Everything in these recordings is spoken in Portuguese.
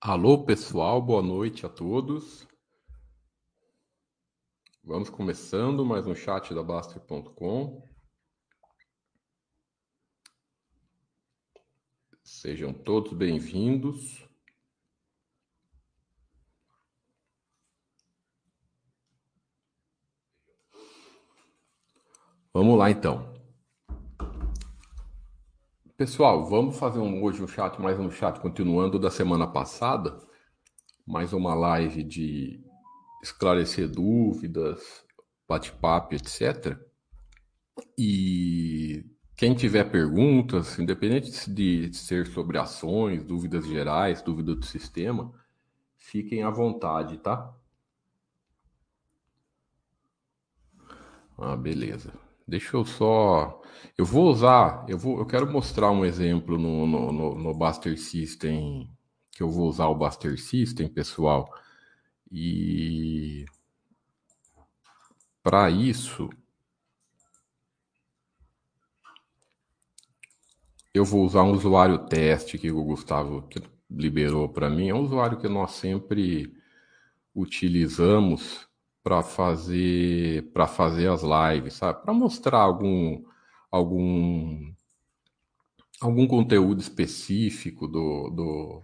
Alô, pessoal, boa noite a todos. Vamos começando mais um chat da Baster.com. Sejam todos bem-vindos. Vamos lá então. Pessoal, vamos fazer um, hoje um chat, mais um chat continuando da semana passada, mais uma live de esclarecer dúvidas, bate-papo, etc. E quem tiver perguntas, independente de ser sobre ações, dúvidas gerais, dúvida do sistema, fiquem à vontade, tá? Ah, beleza. Deixa eu só. Eu vou usar. Eu, vou, eu quero mostrar um exemplo no, no, no, no Buster System. Que eu vou usar o Buster System, pessoal. E. Para isso. Eu vou usar um usuário teste que o Gustavo liberou para mim. É um usuário que nós sempre utilizamos para fazer para fazer as lives, sabe? Para mostrar algum algum algum conteúdo específico do, do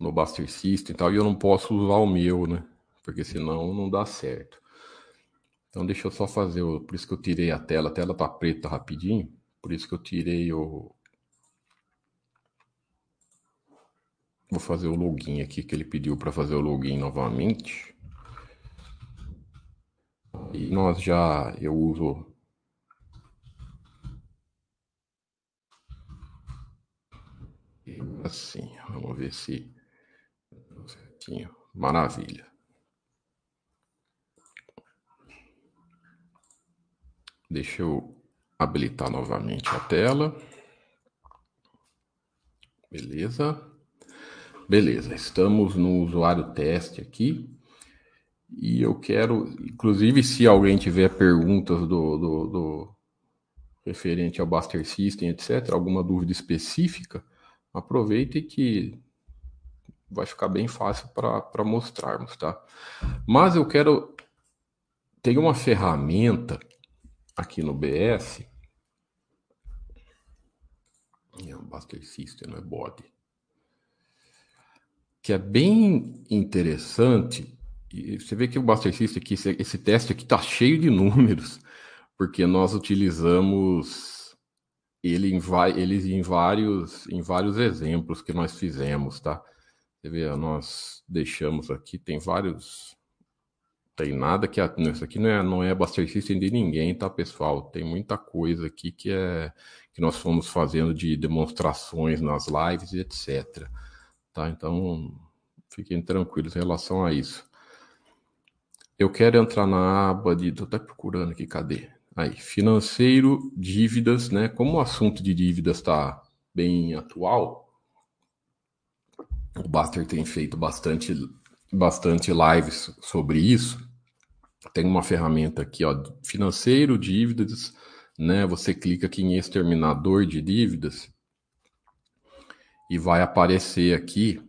no Buster System e tal, e eu não posso usar o meu, né? Porque senão não dá certo. Então deixa eu só fazer o, por isso que eu tirei a tela, a tela tá preta rapidinho, por isso que eu tirei o Vou fazer o login aqui que ele pediu para fazer o login novamente. E nós já, eu uso assim, vamos ver se certinho. Maravilha. Deixa eu habilitar novamente a tela. Beleza. Beleza, estamos no usuário teste aqui. E eu quero, inclusive, se alguém tiver perguntas do, do, do referente ao Buster System, etc., alguma dúvida específica, aproveite que vai ficar bem fácil para mostrarmos, tá? Mas eu quero. Tem uma ferramenta aqui no BS. É um Buster System, não é body. Que é bem interessante e você vê que o Buster System aqui, esse, esse teste aqui está cheio de números, porque nós utilizamos ele em, eles em vários, em vários exemplos que nós fizemos, tá? Você vê, nós deixamos aqui, tem vários. Tem nada que. Isso aqui não é, não é Buster System de ninguém, tá, pessoal? Tem muita coisa aqui que é que nós fomos fazendo de demonstrações nas lives e etc. Tá? Então, fiquem tranquilos em relação a isso. Eu quero entrar na aba de. Tô até procurando aqui, cadê? Aí, financeiro, dívidas, né? Como o assunto de dívidas está bem atual, o Buster tem feito bastante, bastante lives sobre isso. Tem uma ferramenta aqui, ó, financeiro, dívidas, né? Você clica aqui em exterminador de dívidas e vai aparecer aqui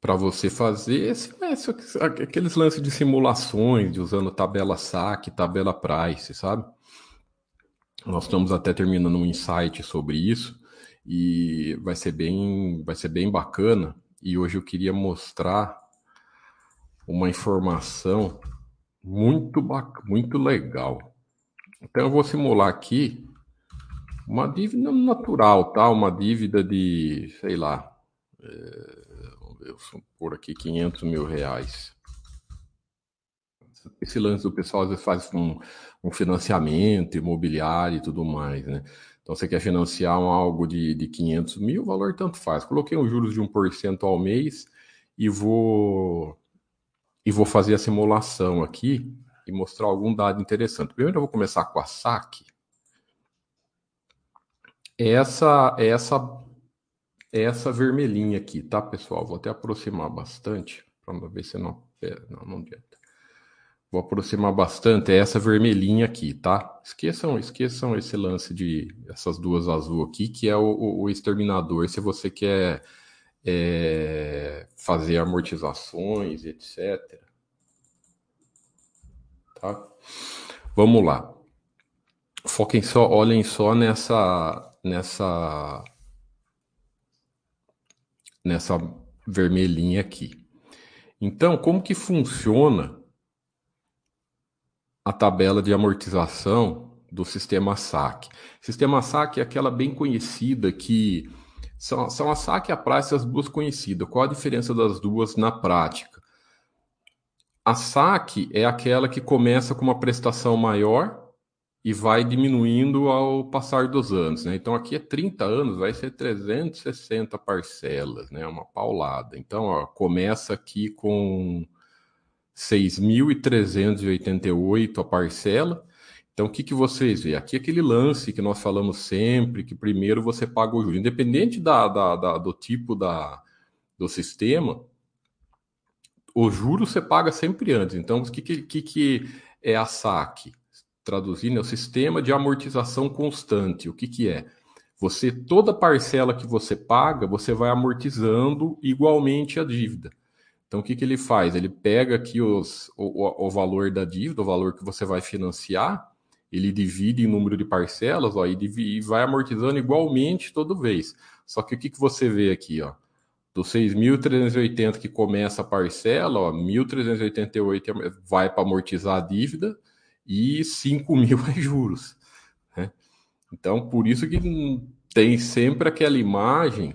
para você fazer esse, esse, aqueles lances de simulações, de usando tabela saque, tabela price, sabe? Nós estamos até terminando um insight sobre isso e vai ser bem, vai ser bem bacana. E hoje eu queria mostrar uma informação muito muito legal. Então eu vou simular aqui uma dívida natural, tá? Uma dívida de, sei lá, é eu por aqui 500 mil reais. Esse lance do pessoal às vezes faz um, um financiamento imobiliário e tudo mais, né? Então você quer financiar um, algo de, de 500 mil, o valor tanto faz. Coloquei um juros de 1% ao mês e vou e vou fazer a simulação aqui e mostrar algum dado interessante. Primeiro eu vou começar com a saque. Essa essa essa vermelhinha aqui, tá, pessoal? Vou até aproximar bastante para ver se não, não, não adianta. Vou aproximar bastante é essa vermelhinha aqui, tá? Esqueçam, esqueçam esse lance de essas duas azul aqui, que é o, o, o exterminador. Se você quer é, fazer amortizações, etc. Tá? Vamos lá. Foquem só, olhem só nessa nessa nessa vermelhinha aqui. Então, como que funciona a tabela de amortização do sistema SAC? Sistema SAC é aquela bem conhecida que são, são a SAC e a praça as duas conhecidas. Qual a diferença das duas na prática? A SAC é aquela que começa com uma prestação maior e vai diminuindo ao passar dos anos, né? Então aqui é 30 anos, vai ser 360 parcelas, né? Uma paulada. Então, ó, começa aqui com 6.388 a parcela. Então, o que, que vocês veem? Aqui é aquele lance que nós falamos sempre, que primeiro você paga o juro. Independente da, da, da do tipo da, do sistema, o juro você paga sempre antes. Então, o que, que, que é a saque? Traduzindo, é o sistema de amortização constante. O que, que é? Você, toda parcela que você paga, você vai amortizando igualmente a dívida. Então, o que, que ele faz? Ele pega aqui os, o, o valor da dívida, o valor que você vai financiar, ele divide em número de parcelas ó, e, divide, e vai amortizando igualmente toda vez. Só que o que, que você vê aqui? Ó? Do 6.380 que começa a parcela, ó, 1.388 vai para amortizar a dívida, e 5 mil é juros. Né? Então, por isso que tem sempre aquela imagem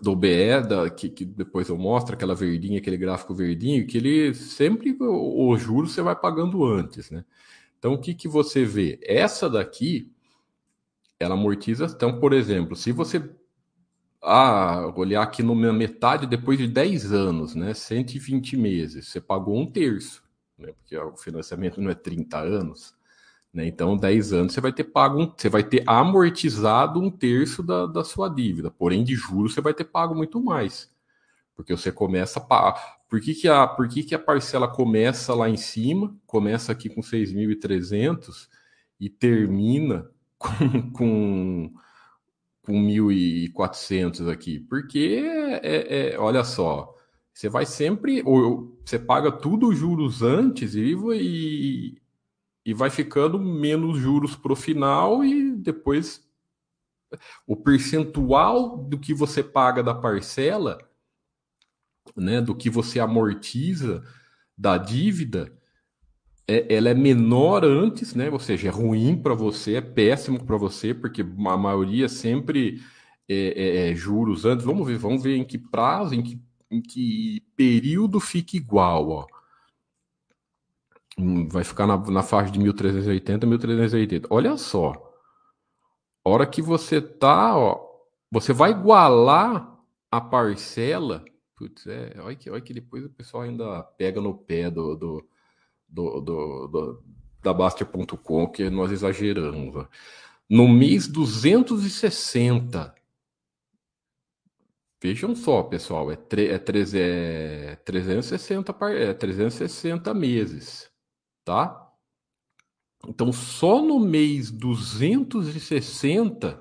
do BE, da, que, que, depois eu mostro, aquela verdinha, aquele gráfico verdinho, que ele sempre, o, o juros você vai pagando antes, né? Então, o que, que você vê? Essa daqui, ela amortiza, então, por exemplo, se você ah, olhar aqui na metade, depois de 10 anos, né, 120 meses, você pagou um terço né? Porque o financiamento não é 30 anos, né? Então, 10 anos você vai ter pago, um, você vai ter amortizado um terço da, da sua dívida. Porém, de juros você vai ter pago muito mais. Porque você começa a pagar. Por que, que, a, por que, que a parcela começa lá em cima, começa aqui com 6.300 e termina com, com, com 1.400 aqui? Porque, é, é, é, olha só, você vai sempre, ou você paga tudo os juros antes e, e, vai ficando menos juros para o final e depois o percentual do que você paga da parcela, né, do que você amortiza da dívida, é, ela é menor antes, né? Ou seja, é ruim para você, é péssimo para você, porque a maioria sempre é, é, é, juros antes. Vamos ver, vamos ver em que prazo, em que em que período fica igual, ó. Hum, vai ficar na, na faixa de 1380, 1380. Olha só. A hora que você tá, ó, você vai igualar a parcela. Putz, é, olha que, olha que depois o pessoal ainda pega no pé do, do, do, do, do da Bastia.com, que nós exageramos. No mês 260, Vejam só, pessoal, é, tre é, é 360, é 360 meses, tá? Então, só no mês 260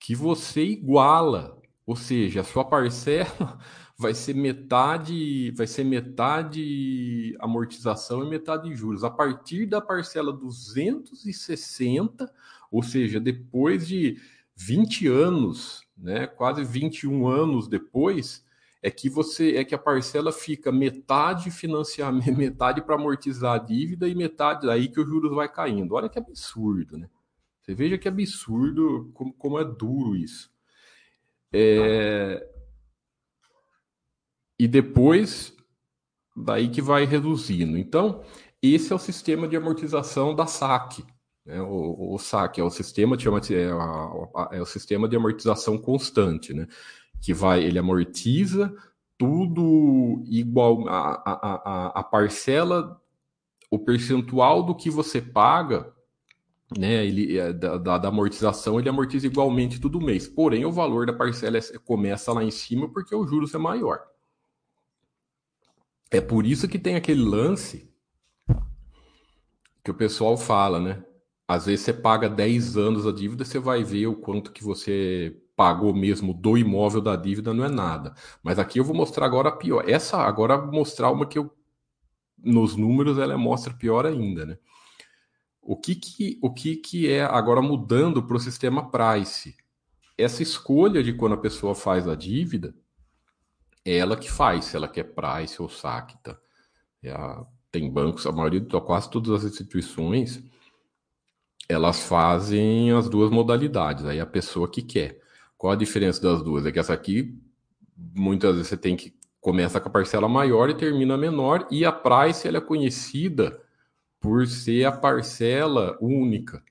que você iguala, ou seja, a sua parcela vai ser metade, vai ser metade amortização e metade juros. A partir da parcela 260, ou seja, depois de 20 anos né, quase 21 anos depois, é que você é que a parcela fica metade financiamento, metade para amortizar a dívida e metade daí que os juros vai caindo. Olha que absurdo, né? Você veja que absurdo como, como é duro isso. É... E depois daí que vai reduzindo. Então, esse é o sistema de amortização da SAC. Né? O, o, SAC é o sistema de, é, a, é o sistema de amortização constante, né? que vai, ele amortiza tudo igual a, a, a, parcela, o percentual do que você paga, né? Ele é, da, da, da, amortização ele amortiza igualmente todo mês. Porém, o valor da parcela é, começa lá em cima porque o juros é maior. É por isso que tem aquele lance que o pessoal fala, né? Às vezes você paga 10 anos a dívida, você vai ver o quanto que você pagou mesmo do imóvel da dívida não é nada. Mas aqui eu vou mostrar agora a pior. Essa agora mostrar uma que eu nos números ela mostra pior ainda, né? O que que, o que, que é agora mudando para o sistema price? Essa escolha de quando a pessoa faz a dívida, é ela que faz, se ela quer price ou tá? É a, tem bancos, a maioria, quase todas as instituições, elas fazem as duas modalidades, aí a pessoa que quer. Qual a diferença das duas? É que essa aqui, muitas vezes você tem que começa com a parcela maior e termina menor, e a price ela é conhecida por ser a parcela única.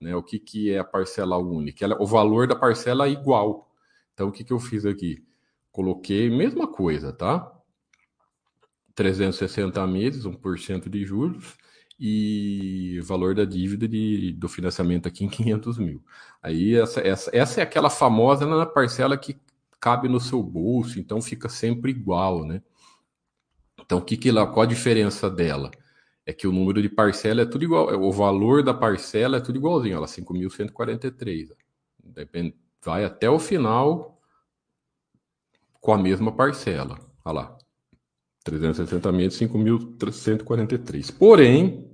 Né? O que, que é a parcela única? Ela, o valor da parcela é igual. Então, o que, que eu fiz aqui? Coloquei mesma coisa, tá? 360 meses, 1% de juros, e valor da dívida de, do financiamento aqui em 500 mil. Aí essa, essa, essa é aquela famosa na parcela que cabe no seu bolso, então fica sempre igual, né? Então, que que ela, qual a diferença dela? É que o número de parcela é tudo igual, o valor da parcela é tudo igualzinho, ela 5.143. Depende, vai até o final com a mesma parcela. Olha lá. 360 meses, 5.143. Porém,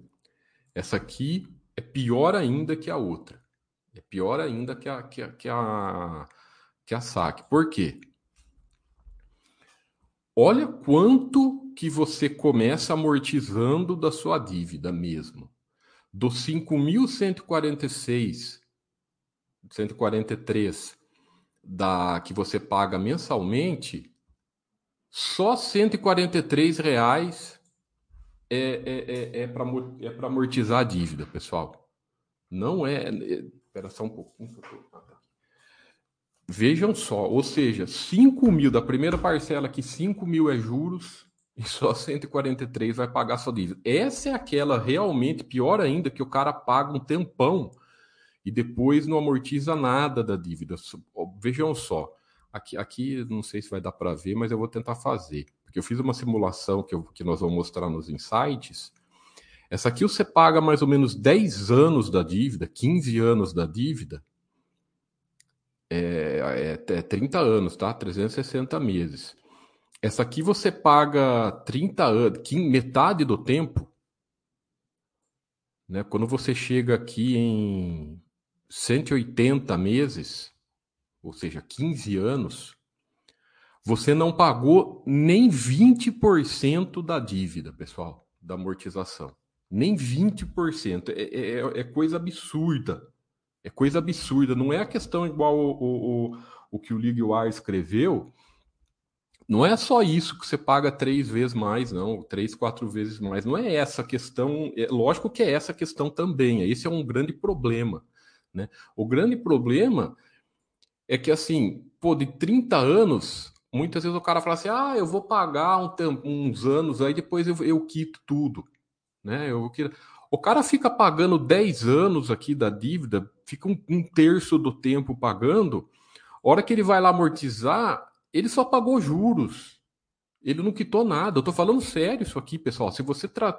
essa aqui é pior ainda que a outra. É pior ainda que a, que a, que a, que a saque. Por quê? Olha quanto que você começa amortizando da sua dívida mesmo. Dos 5.146, 143 da que você paga mensalmente, só 143 reais é, é, é, é para é amortizar a dívida, pessoal. Não é. Espera só um pouquinho. Vejam só, ou seja, 5 mil da primeira parcela, que 5 mil é juros, e só 143 vai pagar sua dívida. Essa é aquela realmente pior ainda, que o cara paga um tempão e depois não amortiza nada da dívida. Vejam só, aqui, aqui não sei se vai dar para ver, mas eu vou tentar fazer, porque eu fiz uma simulação que, eu, que nós vamos mostrar nos insights. Essa aqui você paga mais ou menos 10 anos da dívida, 15 anos da dívida, é, é, é 30 anos, tá? 360 meses. Essa aqui você paga 30 anos, metade do tempo. Né? Quando você chega aqui em 180 meses, ou seja, 15 anos, você não pagou nem 20% da dívida, pessoal, da amortização. Nem 20%. É, é, é coisa absurda. É coisa absurda. Não é a questão igual o, o, o, o que o Wire escreveu. Não é só isso que você paga três vezes mais, não, três, quatro vezes mais. Não é essa a questão. É, lógico que é essa a questão também. Esse é um grande problema. Né? O grande problema é que, assim, pô, de 30 anos, muitas vezes o cara fala assim: ah, eu vou pagar um tempo, uns anos, aí depois eu, eu quito tudo. Né? Eu quito... O cara fica pagando 10 anos aqui da dívida, fica um, um terço do tempo pagando. A hora que ele vai lá amortizar, ele só pagou juros. Ele não quitou nada. Eu tô falando sério isso aqui, pessoal. Se você tra...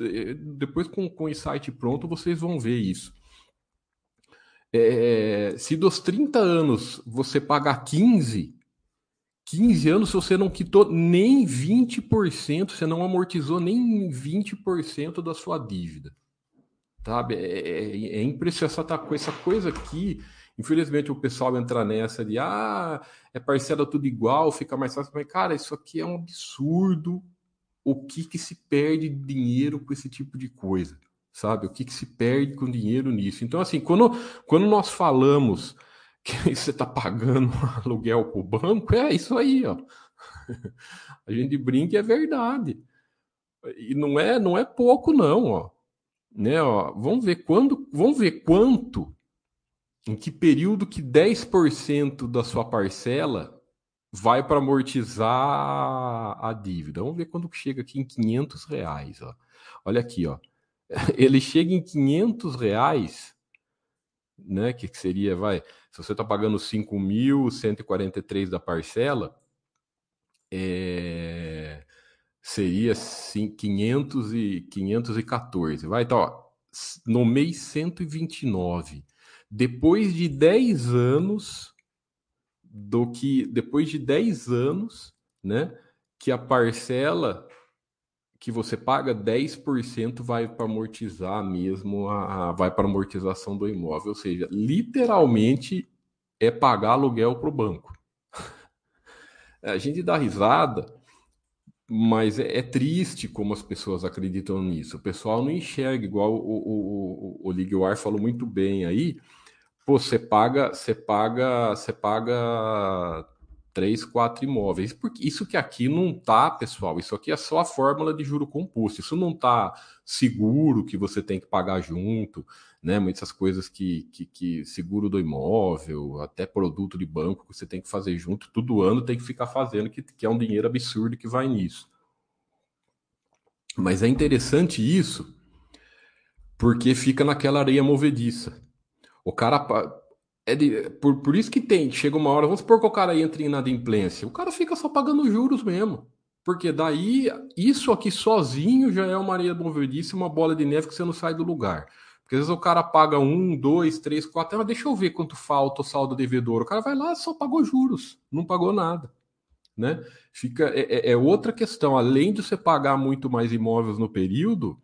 Eh, depois com, com o insight pronto, vocês vão ver isso. É, se dos 30 anos você pagar 15, 15 anos você não quitou nem 20%, você não amortizou nem 20% da sua dívida. Sabe? É, é, é impressionante essa, coisa aqui. Infelizmente o pessoal entra nessa de ah, é parcela tudo igual, fica mais fácil. Mas, cara, isso aqui é um absurdo. O que, que se perde de dinheiro com esse tipo de coisa? Sabe? O que, que se perde com dinheiro nisso? Então, assim, quando, quando nós falamos que você está pagando aluguel para o banco, é isso aí, ó. A gente brinca e é verdade. E não é, não é pouco, não, ó. Né, ó. Vamos ver quando, vamos ver quanto, em que período que 10% da sua parcela vai para amortizar a dívida. Vamos ver quando chega aqui em 500 reais, ó. Olha aqui, ó. Ele chega em 500 reais, né? Que seria, vai, se você está pagando 5.143 da parcela, é, seria sim, 500 e 514. Vai, então, ó, no mês 129. Depois de 10 anos, do que depois de 10 anos, né, que a parcela que você paga 10% vai para amortizar mesmo a, a vai para amortização do imóvel, ou seja, literalmente é pagar aluguel para o banco. A gente dá risada, mas é, é, triste como as pessoas acreditam nisso. O pessoal não enxerga, igual o, o, o, o Liguar falou muito bem aí. Pô, você paga, você paga, você paga três, quatro imóveis. Porque isso que aqui não tá, pessoal, isso aqui é só a fórmula de juro composto. Isso não tá seguro que você tem que pagar junto, né? Muitas coisas que, que, que seguro do imóvel, até produto de banco que você tem que fazer junto, todo ano tem que ficar fazendo, que, que é um dinheiro absurdo que vai nisso. Mas é interessante isso, porque fica naquela areia movediça. O cara é de, por, por isso que tem, chega uma hora, vamos supor que o cara entra em inadimplência, o cara fica só pagando juros mesmo. Porque daí, isso aqui sozinho já é uma areia movediça, uma bola de neve que você não sai do lugar. Porque às vezes o cara paga um, dois, três, quatro, mas deixa eu ver quanto falta o saldo devedor. O cara vai lá só pagou juros, não pagou nada. Né? Fica, é, é, é outra questão. Além de você pagar muito mais imóveis no período,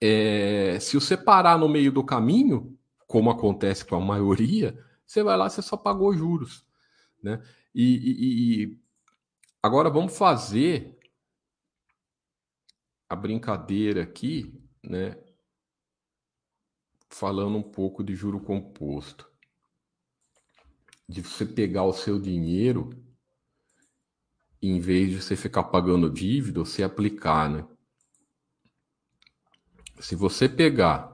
é, se você parar no meio do caminho, como acontece com a maioria, você vai lá, você só pagou juros, né? E, e, e agora vamos fazer a brincadeira aqui, né? Falando um pouco de juro composto, de você pegar o seu dinheiro em vez de você ficar pagando dívida, você aplicar, né? Se você pegar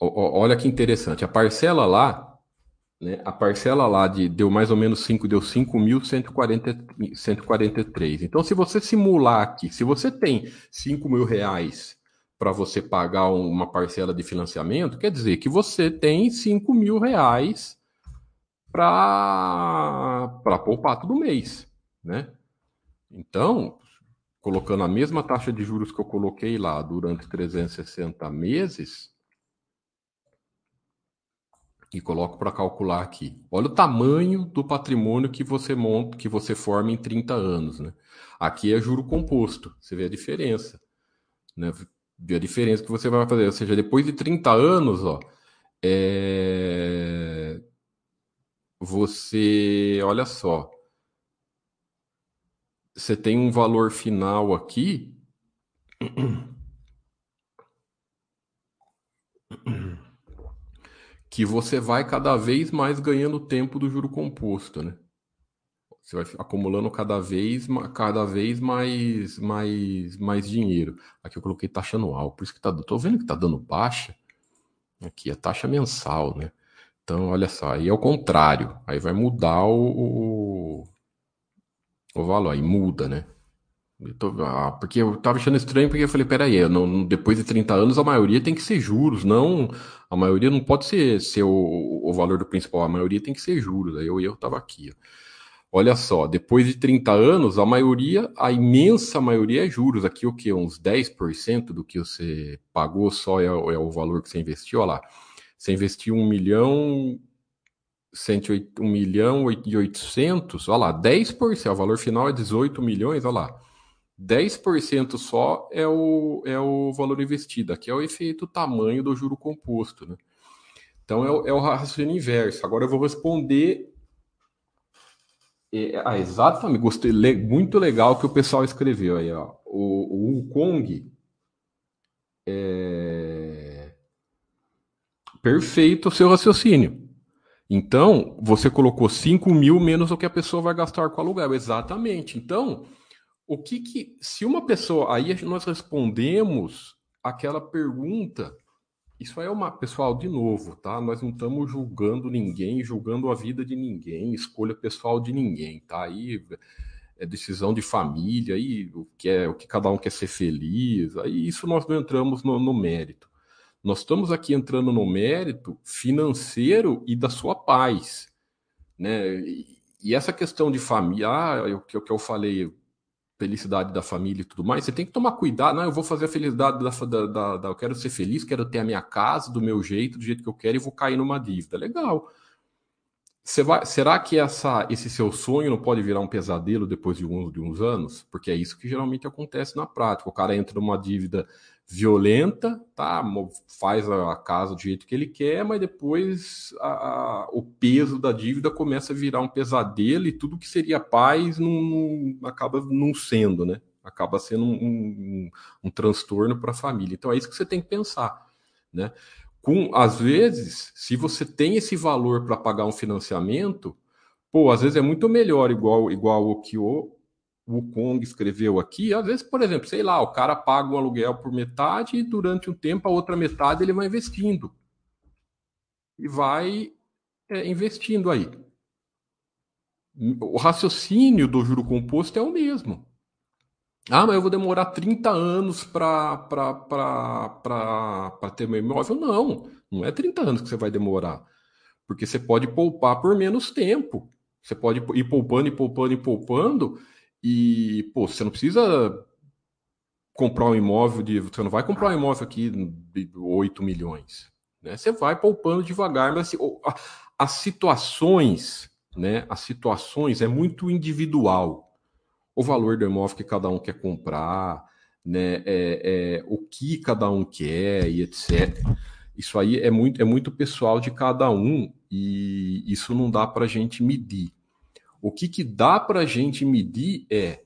olha que interessante, a parcela lá, né, a parcela lá de, deu mais ou menos 5, deu 5.143. Então, se você simular aqui, se você tem 5 mil reais para você pagar uma parcela de financiamento, quer dizer que você tem 5 mil reais para poupar todo mês, né? Então, colocando a mesma taxa de juros que eu coloquei lá durante 360 meses, e coloco para calcular aqui. Olha o tamanho do patrimônio que você monta, que você forma em 30 anos, né? Aqui é juro composto. Você vê a diferença, né? Vê a diferença que você vai fazer, ou seja, depois de 30 anos, ó, é... você, olha só, você tem um valor final aqui que você vai cada vez mais ganhando tempo do juro composto, né? Você vai acumulando cada vez, cada vez mais, mais, mais dinheiro. Aqui eu coloquei taxa anual, por isso que tá, tô vendo que tá dando baixa. Aqui é taxa mensal, né? Então, olha só, aí é o contrário. Aí vai mudar o, o, o valor, aí muda, né? Eu tô, ah, porque eu tava achando estranho, porque eu falei, peraí, não, depois de 30 anos a maioria tem que ser juros, não. A maioria não pode ser, ser o, o valor do principal, a maioria tem que ser juros. Aí eu, eu tava aqui. Ó. Olha só, depois de 30 anos, a maioria, a imensa maioria é juros. Aqui o que? Uns 10% do que você pagou só é, é, o valor que você investiu. Olha lá. Você investiu 1 milhão. 108, 1 milhão e 800, olha lá, 10%, o valor final é 18 milhões, olha lá. 10% só é o, é o valor investido. Aqui é o efeito tamanho do juro composto. Né? Então é, é o raciocínio inverso. Agora eu vou responder. É, ah, exatamente. Gostei. Le, muito legal que o pessoal escreveu aí. Ó. O, o Kong é perfeito o seu raciocínio. Então, você colocou 5 mil menos o que a pessoa vai gastar com aluguel. Exatamente. Então, o que que, se uma pessoa, aí nós respondemos aquela pergunta, isso aí é uma, pessoal, de novo, tá? Nós não estamos julgando ninguém, julgando a vida de ninguém, escolha pessoal de ninguém, tá? Aí é decisão de família, aí o que é, o que cada um quer ser feliz, aí isso nós não entramos no, no mérito. Nós estamos aqui entrando no mérito financeiro e da sua paz, né? E, e essa questão de família, ah, o que eu falei, felicidade da família e tudo mais, você tem que tomar cuidado. Não, eu vou fazer a felicidade da, da, da, da, Eu quero ser feliz, quero ter a minha casa do meu jeito, do jeito que eu quero, e vou cair numa dívida. Legal. Vai, será que essa, esse seu sonho não pode virar um pesadelo depois de, um, de uns anos? Porque é isso que geralmente acontece na prática. O cara entra numa dívida violenta, tá? Faz a, casa do jeito que ele quer, mas depois a, a, o peso da dívida começa a virar um pesadelo e tudo que seria paz não, não acaba não sendo, né? Acaba sendo um, um, um transtorno para a família. Então é isso que você tem que pensar, né? Com às vezes, se você tem esse valor para pagar um financiamento, pô, às vezes é muito melhor igual igual o que o o Kong escreveu aqui, às vezes, por exemplo, sei lá, o cara paga um aluguel por metade e durante um tempo a outra metade ele vai investindo. E vai é, investindo aí. O raciocínio do juro composto é o mesmo. Ah, mas eu vou demorar 30 anos para ter meu imóvel? Não, não é 30 anos que você vai demorar. Porque você pode poupar por menos tempo. Você pode ir poupando e poupando e poupando e, pô, você não precisa comprar um imóvel de. Você não vai comprar um imóvel aqui de 8 milhões. Né? Você vai poupando devagar, mas assim, as situações, né? As situações é muito individual. O valor do imóvel que cada um quer comprar, né? É, é, o que cada um quer e etc. Isso aí é muito, é muito pessoal de cada um e isso não dá para a gente medir. O que, que dá para a gente medir é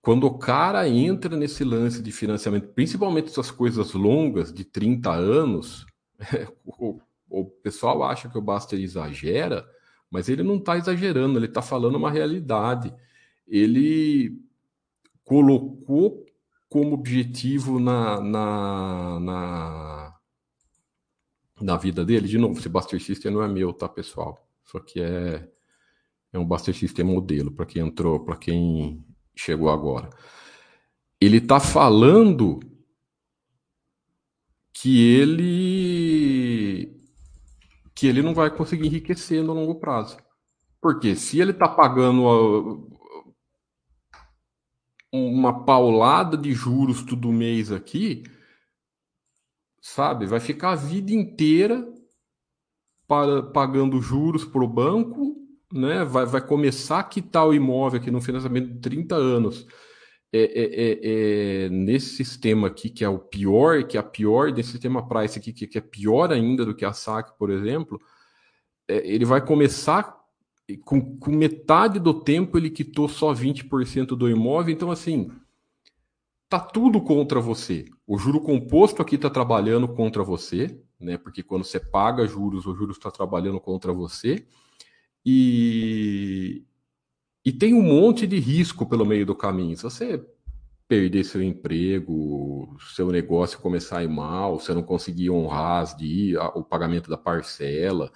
quando o cara entra nesse lance de financiamento, principalmente essas coisas longas de 30 anos, o, o, pessoal acha que o Baster exagera, mas ele não está exagerando, ele está falando uma realidade. Ele colocou como objetivo na, na, na, na vida dele, de novo, Buster System não é meu, tá, pessoal? Isso aqui é é um Buster System modelo, para quem entrou, para quem chegou agora. Ele está falando que ele que ele não vai conseguir enriquecer no longo prazo. Porque se ele está pagando uma paulada de juros todo mês aqui, sabe, vai ficar a vida inteira para, pagando juros para o banco né, vai, vai começar a quitar o imóvel aqui no financiamento de 30 anos. É, é, é, é, nesse sistema aqui, que é o pior, que é a pior desse sistema price aqui, que, que é pior ainda do que a SAC, por exemplo, é, ele vai começar com, com, metade do tempo ele quitou só 20% do imóvel, então assim, tá tudo contra você. O juro composto aqui está trabalhando contra você, né? Porque quando você paga juros, o juros está trabalhando contra você. E, e tem um monte de risco pelo meio do caminho. Se você perder seu emprego, seu negócio começar a ir mal, você não conseguir honrar as de, o pagamento da parcela,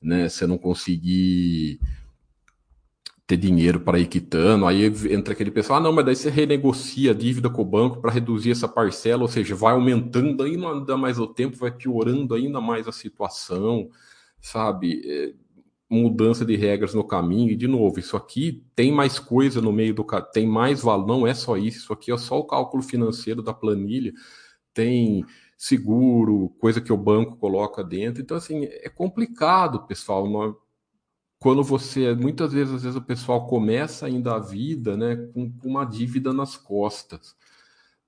né? Você não conseguir ter dinheiro para ir quitando, aí entra aquele pessoal, ah, não, mas daí você renegocia a dívida com o banco para reduzir essa parcela, ou seja, vai aumentando ainda mais o tempo, vai piorando ainda mais a situação, sabe? Mudança de regras no caminho, e de novo, isso aqui tem mais coisa no meio do tem mais valor, não é só isso, isso aqui é só o cálculo financeiro da planilha, tem seguro, coisa que o banco coloca dentro, então assim, é complicado, pessoal, quando você, muitas vezes, às vezes o pessoal começa ainda a vida, né, com, com uma dívida nas costas,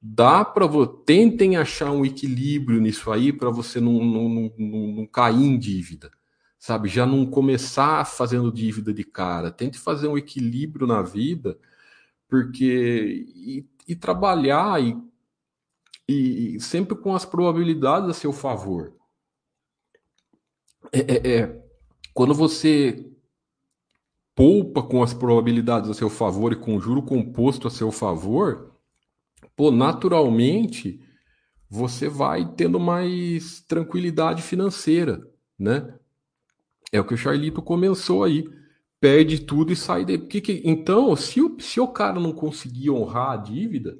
dá para tentem achar um equilíbrio nisso aí para você não, não, não, não cair em dívida sabe? Já não começar fazendo dívida de cara. Tente fazer um equilíbrio na vida, porque. E, e trabalhar e, e, sempre com as probabilidades a seu favor. É, é, é, quando você poupa com as probabilidades a seu favor e com o juro composto a seu favor, pô, naturalmente você vai tendo mais tranquilidade financeira, né? É o que o Charlito começou aí. Perde tudo e sai de. Que, que... Então, se o, se o cara não conseguir honrar a dívida,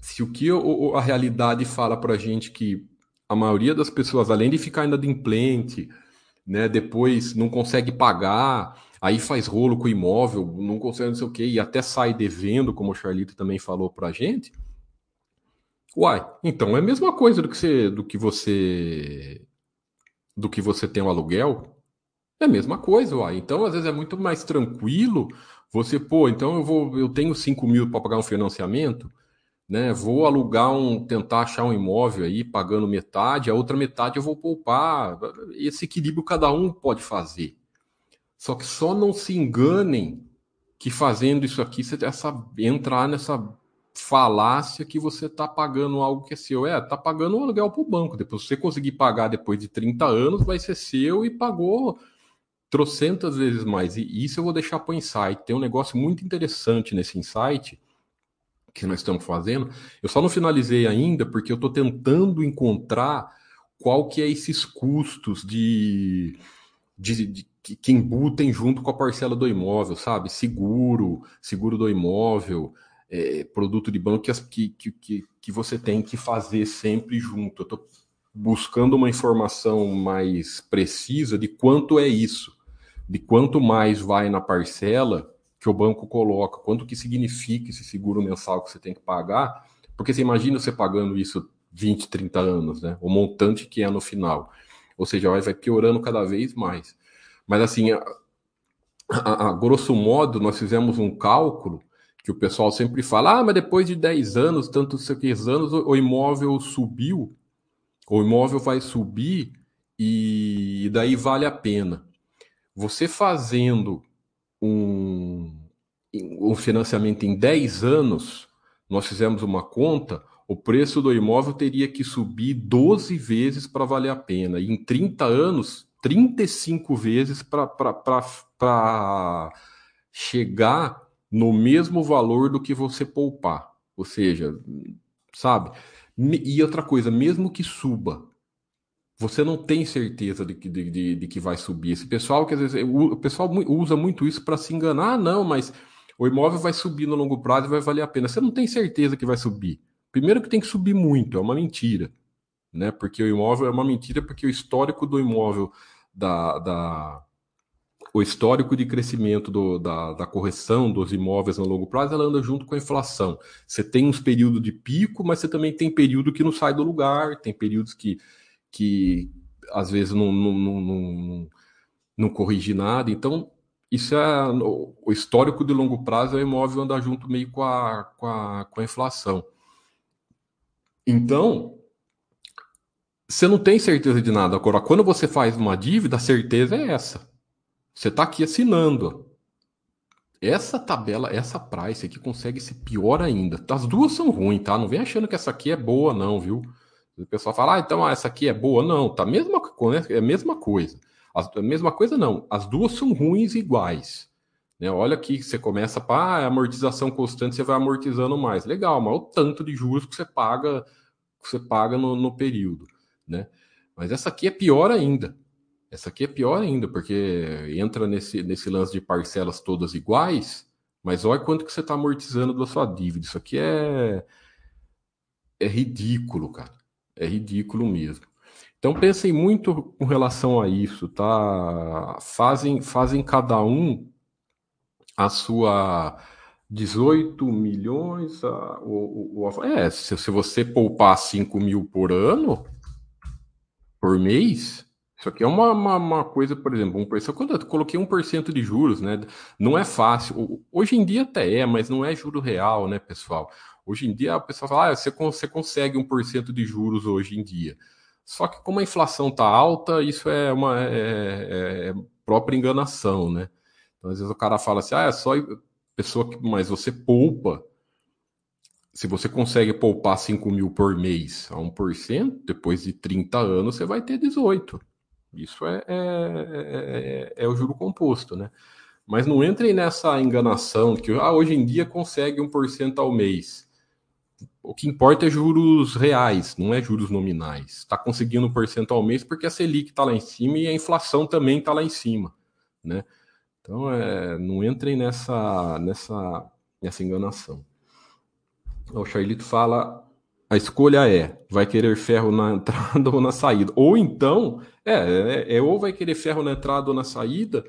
se o que o, a realidade fala pra gente que a maioria das pessoas, além de ficar inadimplente, né, depois não consegue pagar, aí faz rolo com o imóvel, não consegue não sei o quê, e até sai devendo, como o Charlito também falou pra gente. Uai, então é a mesma coisa do que você, do que você do que você tem o aluguel, é a mesma coisa, uai. Então, às vezes, é muito mais tranquilo você, pô, então eu vou, eu tenho 5 mil para pagar um financiamento, né? Vou alugar um, tentar achar um imóvel aí, pagando metade, a outra metade eu vou poupar. Esse equilíbrio cada um pode fazer. Só que só não se enganem que fazendo isso aqui, você essa, entrar nessa falácia que você está pagando algo que é seu. É, está pagando um aluguel para o banco. Depois, você conseguir pagar depois de 30 anos, vai ser seu e pagou trocentas vezes mais. E isso eu vou deixar para o insight. Tem um negócio muito interessante nesse insight que nós estamos fazendo. Eu só não finalizei ainda porque eu estou tentando encontrar qual que é esses custos de, de, de que, que embutem junto com a parcela do imóvel, sabe? Seguro, seguro do imóvel, é, produto de banco que, que, que, que você tem que fazer sempre junto. Eu estou buscando uma informação mais precisa de quanto é isso, de quanto mais vai na parcela que o banco coloca, quanto que significa esse seguro mensal que você tem que pagar, porque você imagina você pagando isso 20, 30 anos, né? O montante que é no final. Ou seja, vai, piorando cada vez mais. Mas assim, a, a, a grosso modo, nós fizemos um cálculo que o pessoal sempre fala, ah, mas depois de 10 anos, tantos anos, o imóvel subiu, o imóvel vai subir e daí vale a pena. Você fazendo um, um financiamento em 10 anos, nós fizemos uma conta, o preço do imóvel teria que subir 12 vezes para valer a pena. E em 30 anos, 35 vezes para chegar no mesmo valor do que você poupar. Ou seja, sabe? E outra coisa, mesmo que suba, você não tem certeza de que, de, de, de que vai subir. Esse pessoal que às vezes o pessoal usa muito isso para se enganar, ah, não, mas o imóvel vai subir no longo prazo e vai valer a pena. Você não tem certeza que vai subir. Primeiro que tem que subir muito, é uma mentira, né? Porque o imóvel é uma mentira, porque o histórico do imóvel da, da o histórico de crescimento do, da, da, correção dos imóveis no longo prazo, ela anda junto com a inflação. Você tem uns períodos de pico, mas você também tem período que não sai do lugar, tem períodos que, que às vezes não, não, não, não, não corrige nada. Então, isso é o histórico de longo prazo, é o imóvel andar junto meio com a, com a, com a inflação. Então, você não tem certeza de nada. Agora, quando você faz uma dívida, a certeza é essa você está aqui assinando. Essa tabela, essa price aqui consegue ser pior ainda. As duas são ruins, tá? Não vem achando que essa aqui é boa, não, viu? O pessoal fala, ah, então ah, essa aqui é boa. Não, tá mesma, é a mesma coisa. a mesma coisa não. As duas são ruins iguais. Né? Olha aqui, você começa para ah, amortização constante, você vai amortizando mais. Legal, mas o tanto de juros que você paga, que você paga no, no período. Né? Mas essa aqui é pior ainda. Essa aqui é pior ainda, porque entra nesse, nesse lance de parcelas todas iguais, mas olha quanto que você está amortizando da sua dívida. Isso aqui é, é ridículo, cara. É ridículo mesmo. Então pensem muito com relação a isso, tá? Fazem, fazem cada um a sua 18 milhões. A, o, o, é, se, se você poupar 5 mil por ano, por mês, isso aqui é uma, uma, uma, coisa, por exemplo, um, quando eu coloquei 1% de juros, né? Não é fácil. Hoje em dia até é, mas não é juro real, né, pessoal? Hoje em dia a pessoa fala, ah, você, você consegue 1% de juros hoje em dia. Só que como a inflação está alta, isso é uma é, é, é, própria enganação, né? Então, às vezes o cara fala assim, ah, é só pessoa que. Mas você poupa. Se você consegue poupar 5 mil por mês a 1%, depois de 30 anos você vai ter 18. Isso é, é, é, é, o juro composto, né? Mas não entrem nessa enganação que ah, hoje em dia consegue 1% ao mês. O que importa é juros reais, não é juros nominais. Está conseguindo 1% ao mês porque a Selic está lá em cima e a inflação também está lá em cima, né? Então, é, não entrem nessa, nessa, nessa enganação. O Charlito fala a escolha é: vai querer ferro na entrada ou na saída. Ou então, é, é, é, ou vai querer ferro na entrada ou na saída,